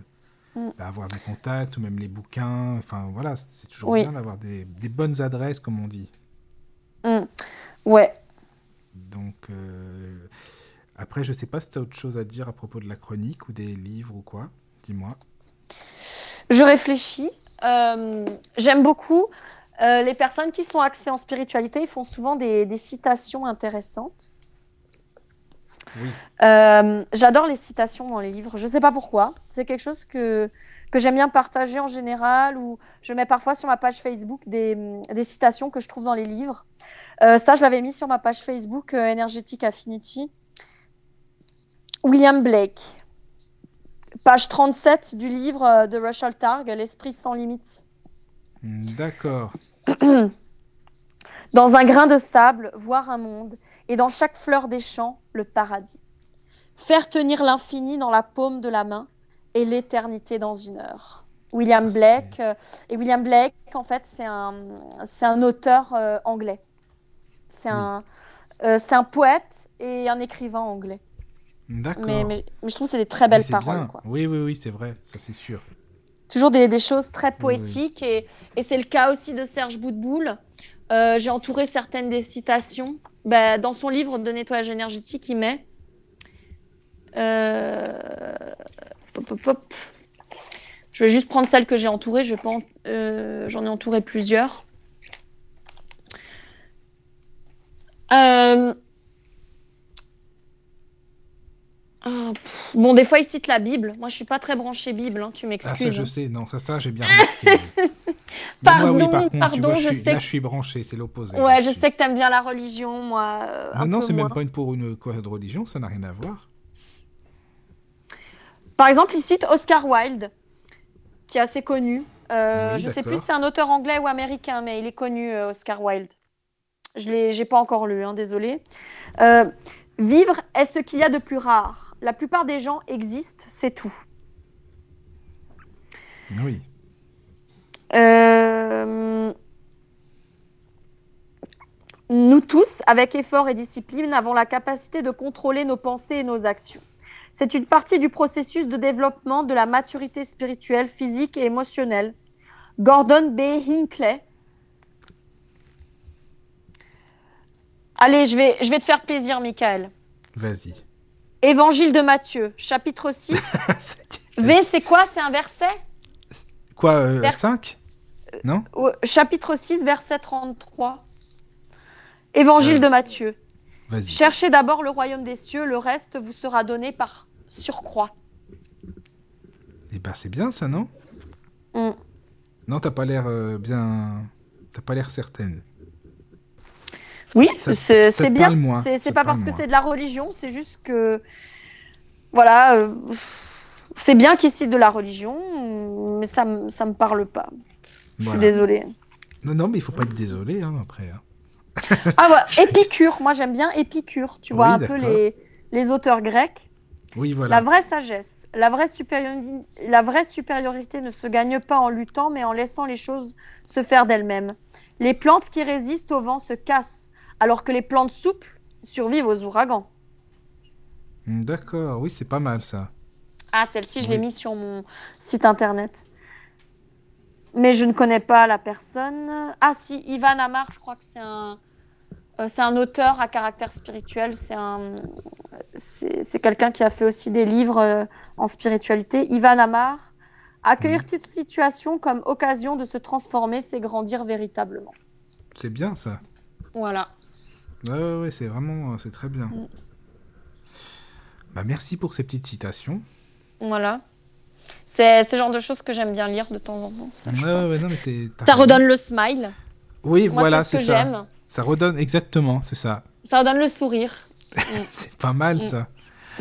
C: Mm.
B: bah, avoir des contacts ou même les bouquins. Enfin voilà, c'est toujours
C: Oui.
B: bien d'avoir des, des bonnes adresses, comme on dit.
C: Ouais.
B: Donc euh, après, je sais pas si tu as autre chose à dire à propos de la chronique ou des livres ou quoi. Dis-moi.
C: Je réfléchis. Euh, J'aime beaucoup euh, les personnes qui sont axées en spiritualité. Ils font souvent des, des citations intéressantes.
B: Oui.
C: Euh, J'adore les citations dans les livres. Je ne sais pas pourquoi. C'est quelque chose que, que j'aime bien partager en général ou je mets parfois sur ma page Facebook des, des citations que je trouve dans les livres. Euh, ça, je l'avais mis sur ma page Facebook Energetic Affinity. William Blake. Page 37 du livre de Russell Targ, L'esprit sans limite.
B: D'accord. (clears throat)
C: Dans un grain de sable, voir un monde, et dans chaque fleur des champs, le paradis. Faire tenir l'infini dans la paume de la main et l'éternité dans une heure. William
B: Ah,
C: Blake. euh, et William Blake, en fait, c'est un, c'est un auteur euh, anglais. C'est
B: Oui.
C: un, euh, c'est un poète et un écrivain anglais.
B: D'accord.
C: Mais, mais- mais je trouve que c'est des très belles paroles. quoi.
B: Oui, oui, oui, c'est vrai, ça c'est sûr.
C: Toujours des, des choses très poétiques. Et, et c'est le cas aussi de Serge Boutboul. Euh, J'ai entouré certaines des citations. Ben, dans son livre de nettoyage énergétique, il met. euh, pop, pop, pop. Je vais juste prendre celle que j'ai entourée. Je en- euh, J'en ai entouré plusieurs. Euh, ah, pff, Bon, des fois, il cite la Bible. Moi, je suis pas très branchée Bible, hein, tu
B: Ah, ça
C: m'excuses.
B: je sais, non, ça, ça j'ai bien (laughs) remarqué. Moi, oui,
C: Pardon,
B: par contre, tu
C: pardon,
B: vois,
C: je
B: je suis,
C: sais
B: là je suis branché, c'est l'opposé.
C: Ouais, je sais que t'aimes bien la religion, moi. euh,
B: Non, non, c'est même pas une pour une quoi de religion, ça n'a rien à voir.
C: Par exemple, il cite Oscar Wilde, qui est assez connu. Euh,
B: Oui,
C: je sais plus si c'est un auteur anglais ou américain, mais il est connu, euh, Oscar Wilde. Je l'ai, j'ai pas encore lu, hein, désolé. Euh, vivre est ce qu'il y a de plus rare. La plupart des gens existent, c'est tout.
B: Oui.
C: Euh, Nous tous, avec effort et discipline, avons la capacité de contrôler nos pensées et nos actions. C'est une partie du processus de développement de la maturité spirituelle, physique et émotionnelle. Gordon B. Hinckley. Allez, je vais, je vais te faire plaisir, Michael.
B: Vas-y.
C: Évangile de Matthieu, chapitre 6.
B: Ça y est.
C: V, c'est quoi? C'est un verset?
B: Quoi, euh,
C: Vers-
B: 5 Non?
C: Au- Chapitre 6, verset 33. Évangile
B: Euh.
C: de Matthieu.
B: Vas-y.
C: Cherchez d'abord le royaume des cieux, le reste vous sera donné par surcroît.
B: Eh ben, c'est bien ça, non?
C: Mm.
B: Non, t'as pas l'air euh, bien. T'as pas l'air certaine.
C: Oui, c'est bien. C'est pas
B: parle
C: parce que c'est de la religion, c'est juste que. Voilà. euh, c'est bien qu'il cite de la religion, mais ça, ça me parle pas. Je suis désolée.
B: Non, non, mais il faut pas être désolé hein, après. hein.
C: Ah voilà, (laughs) Épicure. Moi j'aime bien Épicure. Tu vois
B: Oui,
C: un peu les, les auteurs grecs.
B: Oui, voilà.
C: La vraie sagesse, la vraie, supériorité, la vraie supériorité ne se gagne pas en luttant, mais en laissant les choses se faire d'elles-mêmes. Les plantes qui résistent au vent se cassent, alors que les plantes souples survivent aux ouragans.
B: Hmm, D'accord, oui, c'est pas mal ça.
C: Ah, celle-ci, je
B: Oui.
C: l'ai mise sur mon site internet. Mais je ne connais pas la personne. Ah si, Ivan Amar, je crois que c'est un, euh, c'est un auteur à caractère spirituel. C'est un, c'est c'est quelqu'un qui a fait aussi des livres euh, en spiritualité. Ivan Amar, accueillir toute situation comme occasion de se transformer, c'est grandir véritablement.
B: C'est bien ça.
C: Voilà.
B: Ouais, ouais, ouais, c'est vraiment. euh, C'est très bien.
C: Mm.
B: Bah, merci pour ces petites citations.
C: Voilà. C'est ce genre de choses que j'aime bien lire de temps en temps. Ça,
B: ouais, non, mais
C: Ça redonne le smile.
B: Oui,
C: Moi,
B: voilà,
C: c'est ce
B: ça. Ça redonne exactement, c'est ça.
C: Ça redonne le sourire. (laughs)
B: C'est pas mal
C: Mm.
B: ça.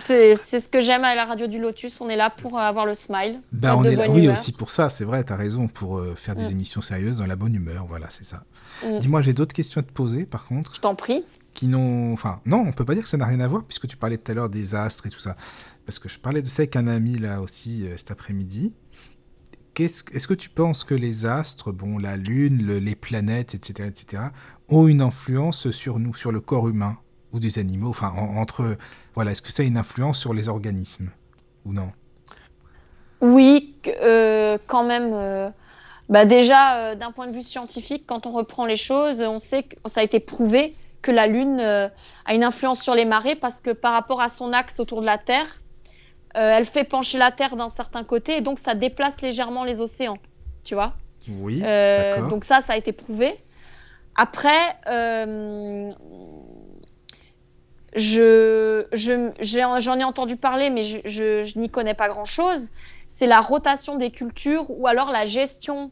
C: C'est ce que j'aime à la radio du Lotus. On est là pour euh, avoir le smile.
B: Bah, on
C: de
B: est là, oui,
C: humeur.
B: aussi pour ça, c'est vrai, t'as raison, pour euh, faire des
C: Mm.
B: émissions sérieuses dans la bonne humeur, voilà, c'est ça.
C: Mm.
B: Dis-moi, j'ai d'autres questions à te poser, par contre,
C: Je t'en prie.
B: qui n'ont... Enfin, non, on peut pas dire que ça n'a rien à voir, puisque tu parlais tout à l'heure des astres et tout ça. Parce que je parlais de ça avec un ami, là, aussi, euh, cet après-midi. Est-ce que tu penses que les astres, bon, la Lune, le- les planètes, etc., etc., ont une influence sur nous, sur le corps humain? Ou des animaux Enfin, en- entre... Voilà, est-ce que ça a une influence sur les organismes Ou non?
C: Oui, euh, quand même. euh, bah déjà, euh, d'un point de vue scientifique, quand on reprend les choses, on sait que ça a été prouvé que la Lune a une influence sur les marées parce que par rapport à son axe autour de la Terre, elle fait pencher la Terre d'un certain côté et donc ça déplace légèrement les océans. Tu vois?
B: Oui,
C: donc ça, ça a été prouvé. Après, euh, je, je- j'ai- j'en ai entendu parler, mais je, je- je n'y connais pas grand-chose. C'est la rotation des cultures ou alors la gestion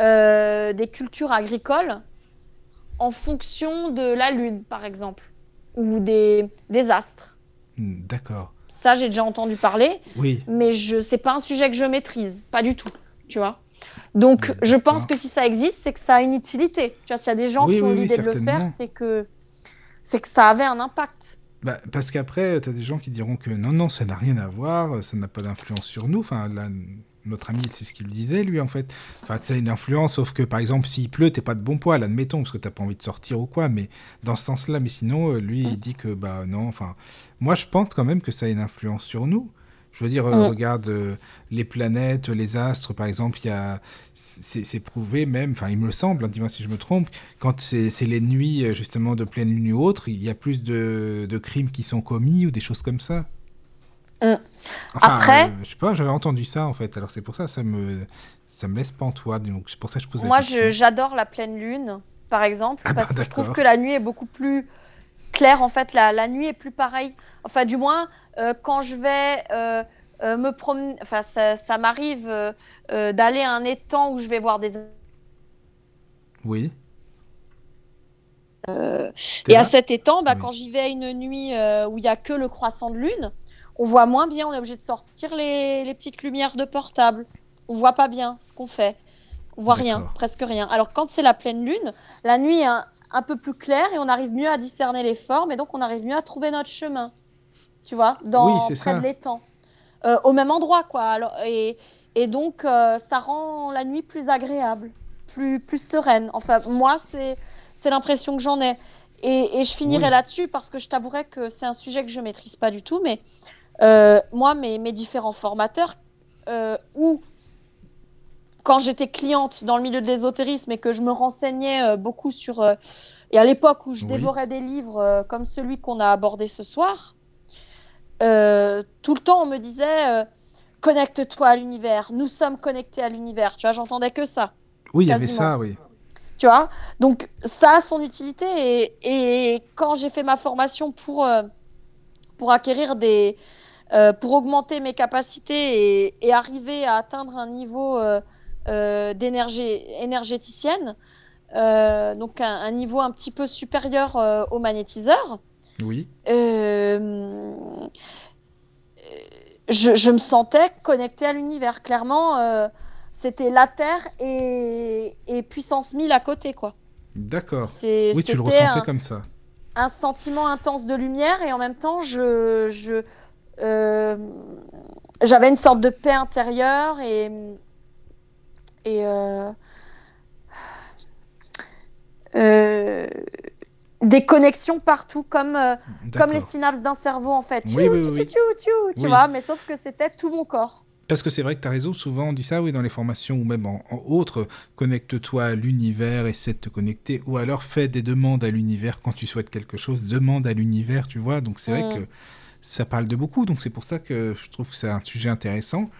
C: euh, des cultures agricoles en fonction de la Lune, par exemple, ou des, des astres.
B: Hmm, D'accord.
C: Ça, j'ai déjà entendu parler
B: Oui,
C: mais je c'est pas un sujet que je maîtrise, pas du tout, tu vois. Donc,
B: Ouais,
C: je pense que si ça existe, c'est que ça a une utilité. Tu vois, s'il y a des gens
B: Oui,
C: qui ont
B: oui,
C: l'idée de le faire, c'est que c'est que ça avait un impact.
B: Bah, parce qu'après, tu as des gens qui diront que non, non, ça n'a rien à voir, ça n'a pas d'influence sur nous. Enfin, là, notre ami, c'est ce qu'il disait, lui, en fait. Enfin, ça a une influence, sauf que, par exemple, s'il pleut, t'es pas de bon poil, admettons, parce que t'as pas envie de sortir ou quoi, mais dans ce sens-là, mais sinon, euh, lui, il dit que, bah, non, enfin, moi, je pense quand même que ça a une influence sur nous. Je veux dire, euh, regarde euh, les planètes, les astres, par exemple, il y a, c'est prouvé même, enfin, il me semble, hein, dis-moi si je me trompe, quand c'est les nuits, euh, justement, de pleine lune ou autre, il y a plus de, de crimes qui sont commis ou des choses comme ça.
C: Mm.
B: Enfin,
C: Après-
B: euh, je sais pas, j'avais entendu ça, en fait, alors c'est pour ça, ça me, ça me laisse pantois, donc c'est pour ça que je pose la
C: Moi, j'adore la pleine lune, par exemple,
B: Ah bah,
C: parce que je trouve que la nuit est beaucoup plus claire. En fait, la, la nuit est plus pareille. Enfin, du moins, euh, quand je vais euh, euh, me promener, enfin, ça, ça m'arrive d'aller à un étang où je vais voir des
B: Oui.
C: Et
B: là?
C: à cet étang, bah,
B: Oui.
C: quand j'y vais à une nuit où il y a que le croissant de lune, on voit moins bien, on est obligé de sortir les, les petites lumières de portable. On voit pas bien ce qu'on fait. On voit rien, presque rien. Alors quand c'est la pleine lune, la nuit un, peu plus claire et on arrive mieux à discerner les formes et donc on arrive mieux à trouver notre chemin. Tu vois, dans
B: Oui,
C: près
B: ça.
C: de l'étang. Euh, au même endroit, quoi. Alors, et, et donc, euh, ça rend la nuit plus agréable, plus, plus sereine. Enfin, moi, c'est c'est l'impression que j'en ai. Et, et je finirai
B: Oui.
C: là-dessus parce que je t'avouerai que c'est un sujet que je maîtrise pas du tout. Mais euh, moi, mes, mes différents formateurs, ou quand j'étais cliente dans le milieu de l'ésotérisme et que je me renseignais euh, beaucoup sur... euh, et à l'époque où je
B: Oui.
C: dévorais des livres euh, comme celui qu'on a abordé ce soir, euh, tout le temps on me disait euh, connecte-toi à l'univers, nous sommes connectés à l'univers. Tu vois, j'entendais que ça.
B: Oui, il y avait ça, oui.
C: Tu vois Donc, ça a son utilité. Et, et quand j'ai fait ma formation pour, euh, pour acquérir des. pour augmenter mes capacités et, et arriver à atteindre un niveau d'énergie énergéticienne, euh, donc un, un niveau un petit peu supérieur euh, au magnétiseur,
B: Oui.
C: euh, je, je me sentais connectée à l'univers. Clairement, euh, c'était la Terre et, et puissance 1000 à côté, quoi.
B: D'accord.
C: C'est-
B: Oui, tu le ressentais
C: un,
B: comme ça.
C: un sentiment intense de lumière et en même temps, je, je, euh, j'avais une sorte de paix intérieure et, et euh, euh, des connexions partout, comme, euh, comme les synapses d'un cerveau en fait.
B: Oui, oui, oui,
C: tu vois, mais sauf que c'était tout mon corps.
B: Parce que c'est vrai que tu as raison, souvent on dit ça, oui, dans les formations ou même en, en autres, connecte-toi à l'univers, essaie de te connecter, ou alors fais des demandes à l'univers quand tu souhaites quelque chose, demande à l'univers, tu vois. Donc c'est
C: Mm.
B: vrai que ça parle de beaucoup, donc c'est pour ça que je trouve que c'est un sujet intéressant.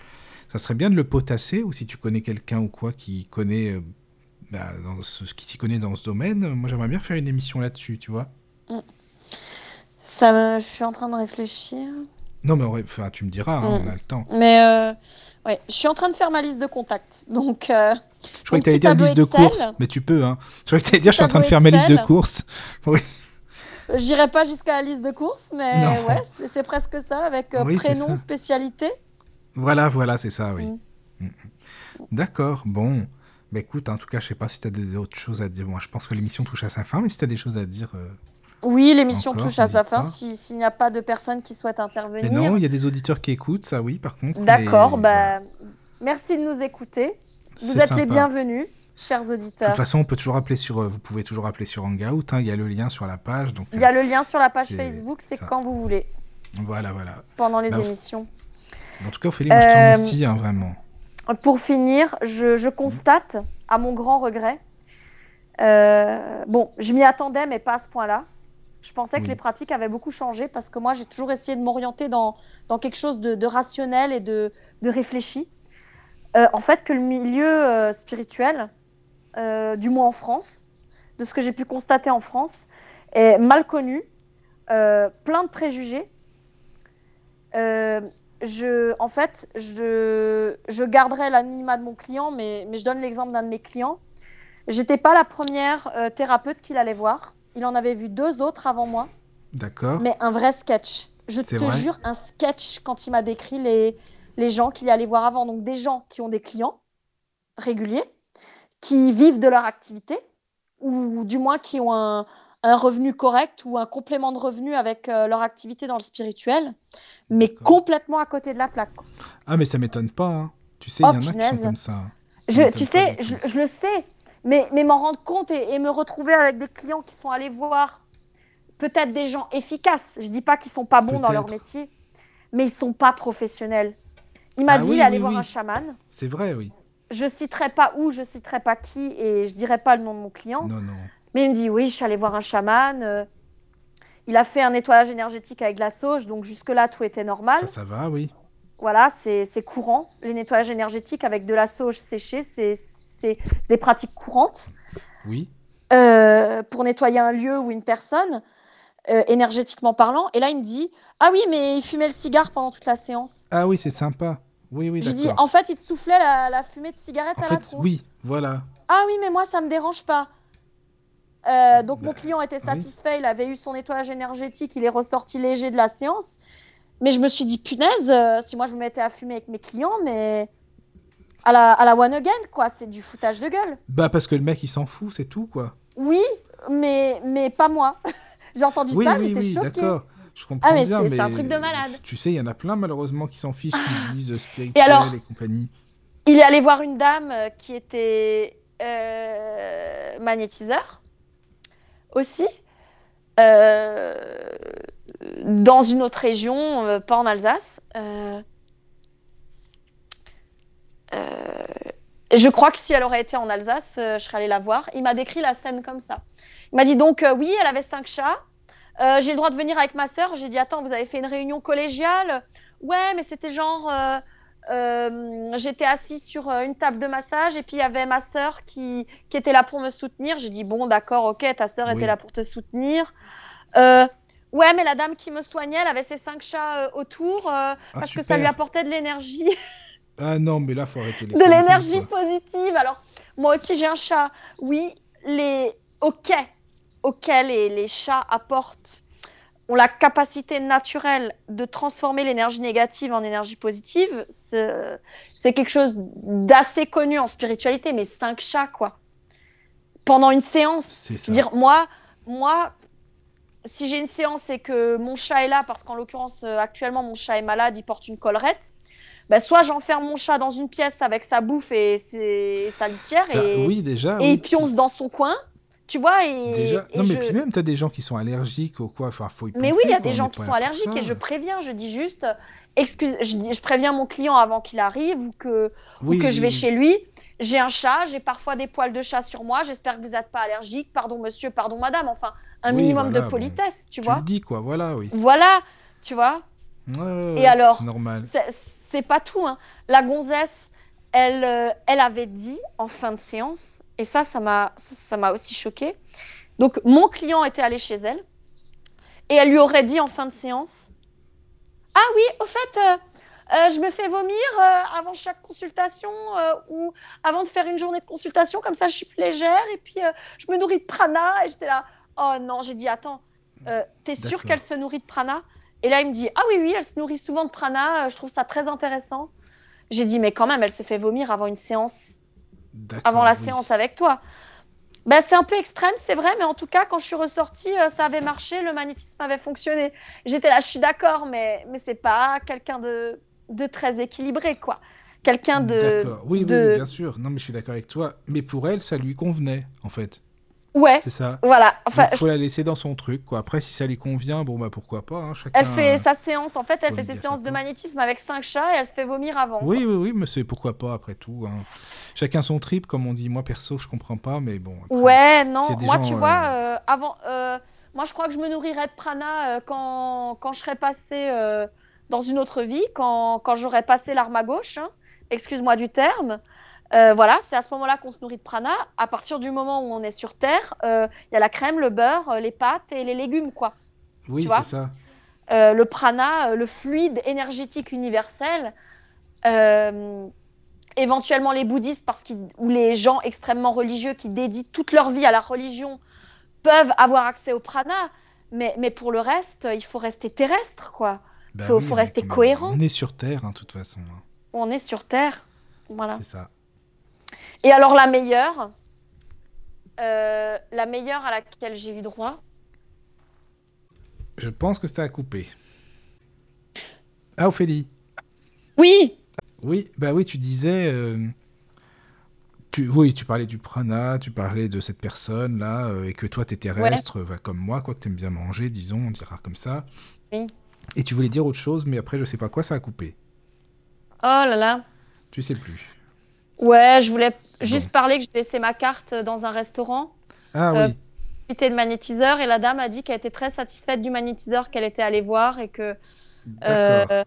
B: Ça serait bien de le potasser, ou si tu connais quelqu'un ou quoi qui connaît, euh, bah, dans ce, qui s'y connaît dans ce domaine, moi j'aimerais bien faire une émission là-dessus, tu vois.
C: Ça, me- je suis en train de réfléchir.
B: Non, mais enfin, tu me diras, hein,
C: Mm.
B: on a le temps.
C: Mais euh, ouais, je suis en train de faire ma liste de contacts. Donc, euh,
B: Je crois que tu allais dire liste de courses, mais tu peux, hein. Je crois que tu allais dire je suis en train de faire ma liste de courses. (laughs) Oui.
C: j'irai pas jusqu'à la liste de courses, mais
B: Non.
C: ouais, c'est presque ça, avec euh,
B: Oui,
C: prénom,
B: ça.
C: spécialité.
B: Voilà, voilà, c'est ça, oui.
C: Mm.
B: Mm, mm. D'accord, bon. Bah écoute, en tout cas, je sais pas si tu as des autres choses à dire. Moi, je pense que l'émission touche à sa fin, mais si tu as des choses à dire. euh,
C: Oui, l'émission touche à sa fin si- s'il n'y a pas de personnes qui souhaitent intervenir.
B: Mais non, il y a des auditeurs qui écoutent, ça oui, par contre.
C: D'accord,
B: mais
C: bah, merci de nous écouter. Vous êtes
B: sympa.
C: les bienvenus, chers
B: De
C: auditeurs.
B: toute façon, on peut toujours appeler sur, euh, vous pouvez toujours appeler sur Hangout. hein, Il y a le lien sur la page. Donc,
C: Il y a le lien sur la page Facebook, c'est quand vous voulez,
B: euh, voilà, voilà.
C: pendant les
B: Bah,
C: émissions.
B: En tout cas, Ophélie, moi, je te
C: Euh,
B: remercie, hein, vraiment.
C: Pour finir, je, je constate, à mon grand regret, euh, bon, je m'y attendais, mais pas à ce point-là. Je pensais que les pratiques avaient beaucoup changé parce que moi, j'ai toujours essayé de m'orienter dans, dans quelque chose de, de rationnel et de, de réfléchi. Euh, en fait, que le milieu euh, spirituel, euh, du moins en France, de ce que j'ai pu constater en France, est mal connu, plein de préjugés. Je, en fait, je, je garderai l'anonymat de mon client, mais, mais je donne l'exemple d'un de mes clients. J'étais pas la première euh, thérapeute qu'il allait voir. Il en avait vu deux autres avant moi,
B: D'accord.
C: mais un vrai sketch. Je te
B: vrai
C: jure, un sketch quand il m'a décrit les, les gens qu'il allait voir avant. Donc des gens qui ont des clients réguliers, qui vivent de leur activité, ou du moins qui ont un, un revenu correct ou un complément de revenu avec euh, leur activité dans le spirituel, mais complètement à côté de la plaque. quoi.
B: Ah, mais ça m'étonne pas. hein. Tu sais, il
C: Oh,
B: y en a qui sont comme ça. hein.
C: Je, tu sais, je, le sais, mais, mais m'en rendre compte et, et me retrouver avec des clients qui sont allés voir peut-être des gens efficaces. Je dis pas qu'ils sont pas bons dans leur métier, mais ils sont pas professionnels. Il m'a
B: Ah
C: dit
B: oui,
C: voir
B: oui.
C: un chaman.
B: C'est vrai, oui.
C: Je citerai pas où, je citerai pas qui et je dirai pas le nom de mon client.
B: Non, non.
C: Mais il me dit oui, je suis allé voir un chaman. euh, il a fait un nettoyage énergétique avec de la sauge, donc jusque-là tout était normal.
B: Ça, ça va, oui.
C: Voilà, c'est courant. Les nettoyages énergétiques avec de la sauge séchée, c'est des pratiques courantes
B: Oui.
C: euh, pour nettoyer un lieu ou une personne, euh, énergétiquement parlant. Et là, il me dit Ah oui, mais il fumait le cigare pendant toute la séance.
B: Ah oui, c'est sympa. Oui, oui,
C: Je dis. En fait, il te soufflait la, la fumée de cigarette
B: En
C: à la tronche.
B: oui, voilà.
C: Ah oui, mais moi, ça me dérange pas. Euh, donc, mon
B: Bah,
C: client était
B: oui.
C: satisfait, il avait eu son nettoyage énergétique, il est ressorti léger de la séance. mais je me suis dit, punaise, euh, si moi je me mettais à fumer avec mes clients, mais à la, à la one again, quoi, c'est du foutage de gueule.
B: Bah parce que le mec il s'en fout, c'est tout quoi.
C: Oui, mais, mais pas moi. (laughs) J'ai entendu
B: Oui,
C: ça,
B: oui,
C: j'étais
B: oui,
C: choquée.
B: d'accord. Je comprends
C: Ah, mais
B: bien,
C: c'est-
B: mais
C: c'est un truc de malade.
B: Tu sais, il y en a plein malheureusement qui s'en fichent, qui disent euh, spirituel et,
C: alors
B: compagnie.
C: Il est allé voir une dame qui était euh, magnétiseur aussi, euh, dans une autre région, euh, pas en Alsace. Euh, je crois que si elle aurait été en Alsace, je serais allée la voir. Il m'a décrit la scène comme ça. Il m'a dit donc, oui, elle avait cinq chats. J'ai le droit de venir avec ma sœur. J'ai dit, attends, vous avez fait une réunion collégiale? Ouais, mais c'était genre. Euh, j'étais assise sur euh, une table de massage et puis il y avait ma sœur qui, qui était là pour me soutenir. J'ai dit, bon, d'accord, ok, ta sœur
B: Oui.
C: était là pour te soutenir. Euh, ouais, mais la dame qui me soignait, elle avait ses cinq chats euh, autour euh, parce que ça lui apportait de l'énergie, (laughs)
B: Ah non, mais là faut arrêter les
C: de l'énergie positive. Alors, moi aussi j'ai un chat. Oui, les. Ok, ok, les, les chats apportent ont la capacité naturelle de transformer l'énergie négative en énergie positive, c'est quelque chose d'assez connu en spiritualité, mais cinq chats, quoi. Pendant une séance. Dire, moi, moi, si j'ai une séance et que mon chat est là, parce qu'en l'occurrence, euh, actuellement, mon chat est malade, il porte une collerette, ben, soit j'enferme mon chat dans une pièce avec sa bouffe et ses- sa litière,
B: Bah,
C: et,
B: oui, déjà.
C: et
B: oui.
C: il pionce dans son coin, tu vois, et,
B: Déjà.
C: et
B: Non, mais
C: je-
B: puis même, t'as des gens qui sont allergiques ou quoi. Enfin, faut y
C: mais oui,
B: penser,
C: il y a
B: quoi,
C: des gens qui sont allergiques et je préviens, je dis juste, excuse, je, dis, je préviens mon client avant qu'il arrive ou que, ou que
B: oui,
C: je vais
B: oui.
C: chez lui. J'ai un chat, j'ai parfois des poils de chat sur moi, j'espère que vous n'êtes pas allergique, pardon monsieur, pardon madame, enfin, un minimum
B: voilà,
C: de
B: bon.
C: politesse, tu
B: Tu
C: vois.
B: le dis, quoi. Voilà, oui.
C: Voilà, tu vois.
B: Ouais, ouais,
C: Et alors
B: C'est
C: pas tout, hein. La gonzesse, elle, euh, elle avait dit en fin de séance, et ça, ça m'a ça- m'a aussi choqué. Donc, mon client était allé chez elle, et elle lui aurait dit en fin de séance Ah oui, au fait, euh, euh, je me fais vomir euh, avant chaque consultation, ou avant de faire une journée de consultation, comme ça je suis plus légère, et puis je me nourris de prana, et j'étais là Oh non, j'ai dit Attends, t'es sûr
B: D'accord.
C: qu'elle se nourrit de prana? Et là, il me dit Ah oui, oui, elle se nourrit souvent de prana, je trouve ça très intéressant. J'ai dit Mais quand même, elle se fait vomir avant une séance avant la
B: oui.
C: séance avec toi. Ben, c'est un peu extrême, c'est vrai, mais en tout cas, quand je suis ressortie, euh, ça avait marché, le magnétisme avait fonctionné. J'étais là, je suis d'accord, mais, mais c'est pas quelqu'un de, de très équilibré, quoi. Quelqu'un de.
B: D'accord. Oui, oui,
C: de-
B: oui, bien sûr. Non, mais je suis d'accord avec toi. Mais pour elle, ça lui convenait, en fait.
C: Ouais,
B: C'est ça.
C: voilà. Enfin,
B: Il faut la laisser dans son truc, quoi. Après, si ça lui convient, bon, bah pourquoi pas. hein, chacun...
C: elle fait sa séance, en fait, elle fait ses séances de magnétisme avec cinq chats et elle se fait vomir avant.
B: Oui, oui, oui, mais c'est pourquoi pas, après tout. hein. Chacun son trip, comme on dit. Moi, perso, je comprends pas, mais bon. après-
C: Ouais, non, moi
B: gens,
C: tu
B: euh,
C: vois, euh, avant, euh, moi je crois que je me nourrirais de prana euh, quand, quand je serais passée euh, dans une autre vie, quand, quand j'aurais passé l'arme à gauche, hein, excuse-moi du terme. Euh, voilà, c'est à ce moment-là qu'on se nourrit de prana. À partir du moment où on est sur Terre, euh, il y a la crème, le beurre, euh, les pâtes et les légumes, quoi.
B: Oui, c'est ça.
C: Euh, le prana, le fluide énergétique universel. éventuellement les bouddhistes, parce ou les gens extrêmement religieux qui dédient toute leur vie à la religion, peuvent avoir accès au prana. Mais, mais pour le reste, il faut rester terrestre, quoi.
B: Bah
C: Faut-
B: oui,
C: rester cohérent.
B: On est sur Terre, hein, de toute façon. hein.
C: On est sur Terre. Voilà.
B: C'est ça.
C: Et alors la meilleure, euh, la meilleure à laquelle j'ai eu droit,
B: Je pense que c'était à couper. Ah, Ophélie.
C: oui,
B: Oui, bah oui, tu disais. euh, Tu, oui, tu parlais du prana, tu parlais de cette personne-là, euh, et que toi, t'es terrestre, bah, comme moi, quoi, que t'aimes bien manger, disons, on dira comme ça.
C: Oui.
B: Et tu voulais dire autre chose, mais après, je sais pas quoi, ça a coupé.
C: oh là là.
B: Tu sais plus.
C: Ouais, je voulais juste
B: Bon.
C: parler que j'ai laissé ma carte dans un restaurant.
B: Ah
C: Euh,
B: oui,
C: profité de magnétiseur et la dame a dit qu'elle était très satisfaite du magnétiseur qu'elle était allée voir et que euh,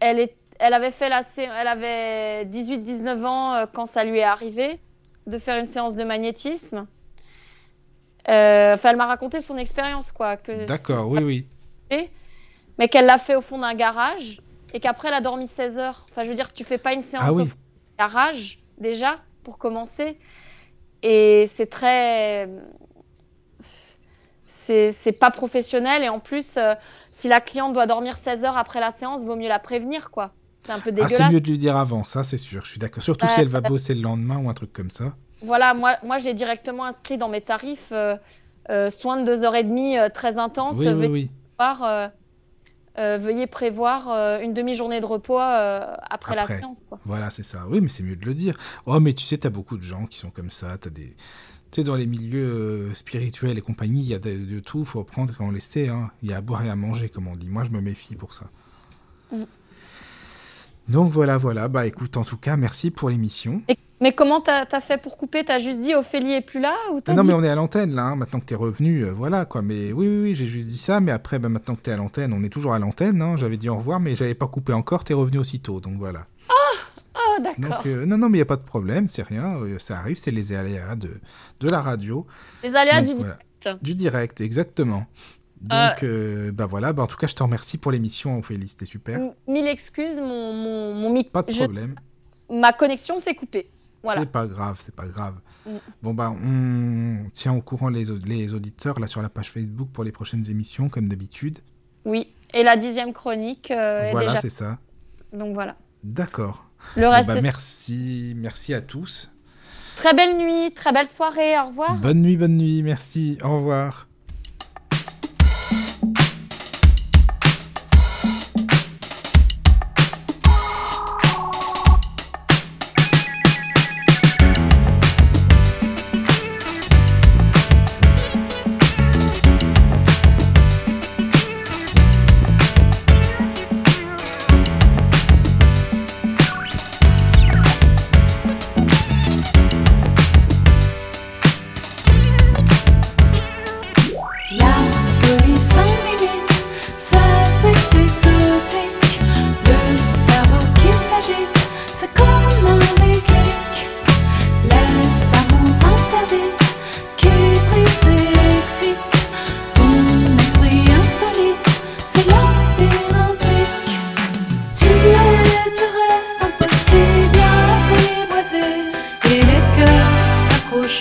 C: elle, est, elle avait fait la sé- elle avait 18-19 ans euh, quand ça lui est arrivé de faire une séance de magnétisme. Euh, Enfin, elle m'a raconté son expérience quoi.
B: D'accord, oui, oui.
C: Mais qu'elle l'a fait au fond d'un garage et qu'après elle a dormi 16 heures. Enfin, je veux dire, tu fais pas une séance
B: Ah
C: au
B: oui.
C: fond d'un garage déjà pour commencer. Et c'est très c'est pas professionnel. Et en plus, euh, si la cliente doit dormir 16 heures après la séance, vaut mieux la prévenir, quoi. C'est un peu dégueulasse.
B: Ah, c'est mieux de lui dire avant, ça, c'est sûr. Je suis d'accord. Surtout si elle va bosser le lendemain ou un truc comme ça.
C: Voilà, moi, moi je l'ai directement inscrit dans mes tarifs. Euh, euh, soins de 2h30 très intense.
B: Oui, oui, oui.
C: Veuillez prévoir une demi-journée de repos après, la séance. Quoi.
B: Voilà, c'est ça. Oui, mais c'est mieux de le dire. Oh, mais tu sais, tu as beaucoup de gens qui sont comme ça. Tu des sais, dans les milieux euh, spirituels et compagnie, il y a de, de tout, faut prendre quand on laisser. Hein. Il y a à boire et à manger, comme on dit. Moi, je me méfie pour ça. Mm. Donc voilà, voilà. Bah écoute, en tout cas, merci pour l'émission.
C: Mais comment t'as as fait pour couper? T'as juste dit Ophélie est plus là ou
B: ah Non, mais on est à l'antenne là. Hein. Maintenant que t'es revenu, euh, voilà quoi. Mais oui, oui, oui j'ai juste dit ça. Mais après, bah, maintenant que t'es à l'antenne, on est toujours à l'antenne. Hein. J'avais dit au revoir, mais j'avais pas coupé encore. T'es revenu aussitôt, donc voilà.
C: Ah ah, d'accord.
B: Euh, non, non, mais il n'y a pas de problème, c'est rien, euh, ça arrive, c'est les aléas de, de la radio.
C: Les aléas du direct.
B: Du direct, exactement. Donc, euh, bah voilà, bah en tout cas, je te remercie pour l'émission, Ophélie, c'était super.
C: Mille excuses, mon, mon, mon
B: Pas de problème.
C: Ma connexion s'est coupée. Voilà.
B: C'est pas grave, c'est pas grave. Mm. Bon, bah, on tient au courant les, les auditeurs là sur la page Facebook pour les prochaines émissions, comme d'habitude.
C: Oui, et la dixième chronique.
B: voilà, c'est ça.
C: Donc voilà.
B: D'accord.
C: Le reste. Bah,
B: merci, merci à tous.
C: Très belle nuit, très belle soirée, au revoir.
B: Bonne nuit, bonne nuit, merci, au revoir.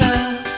D: treasure.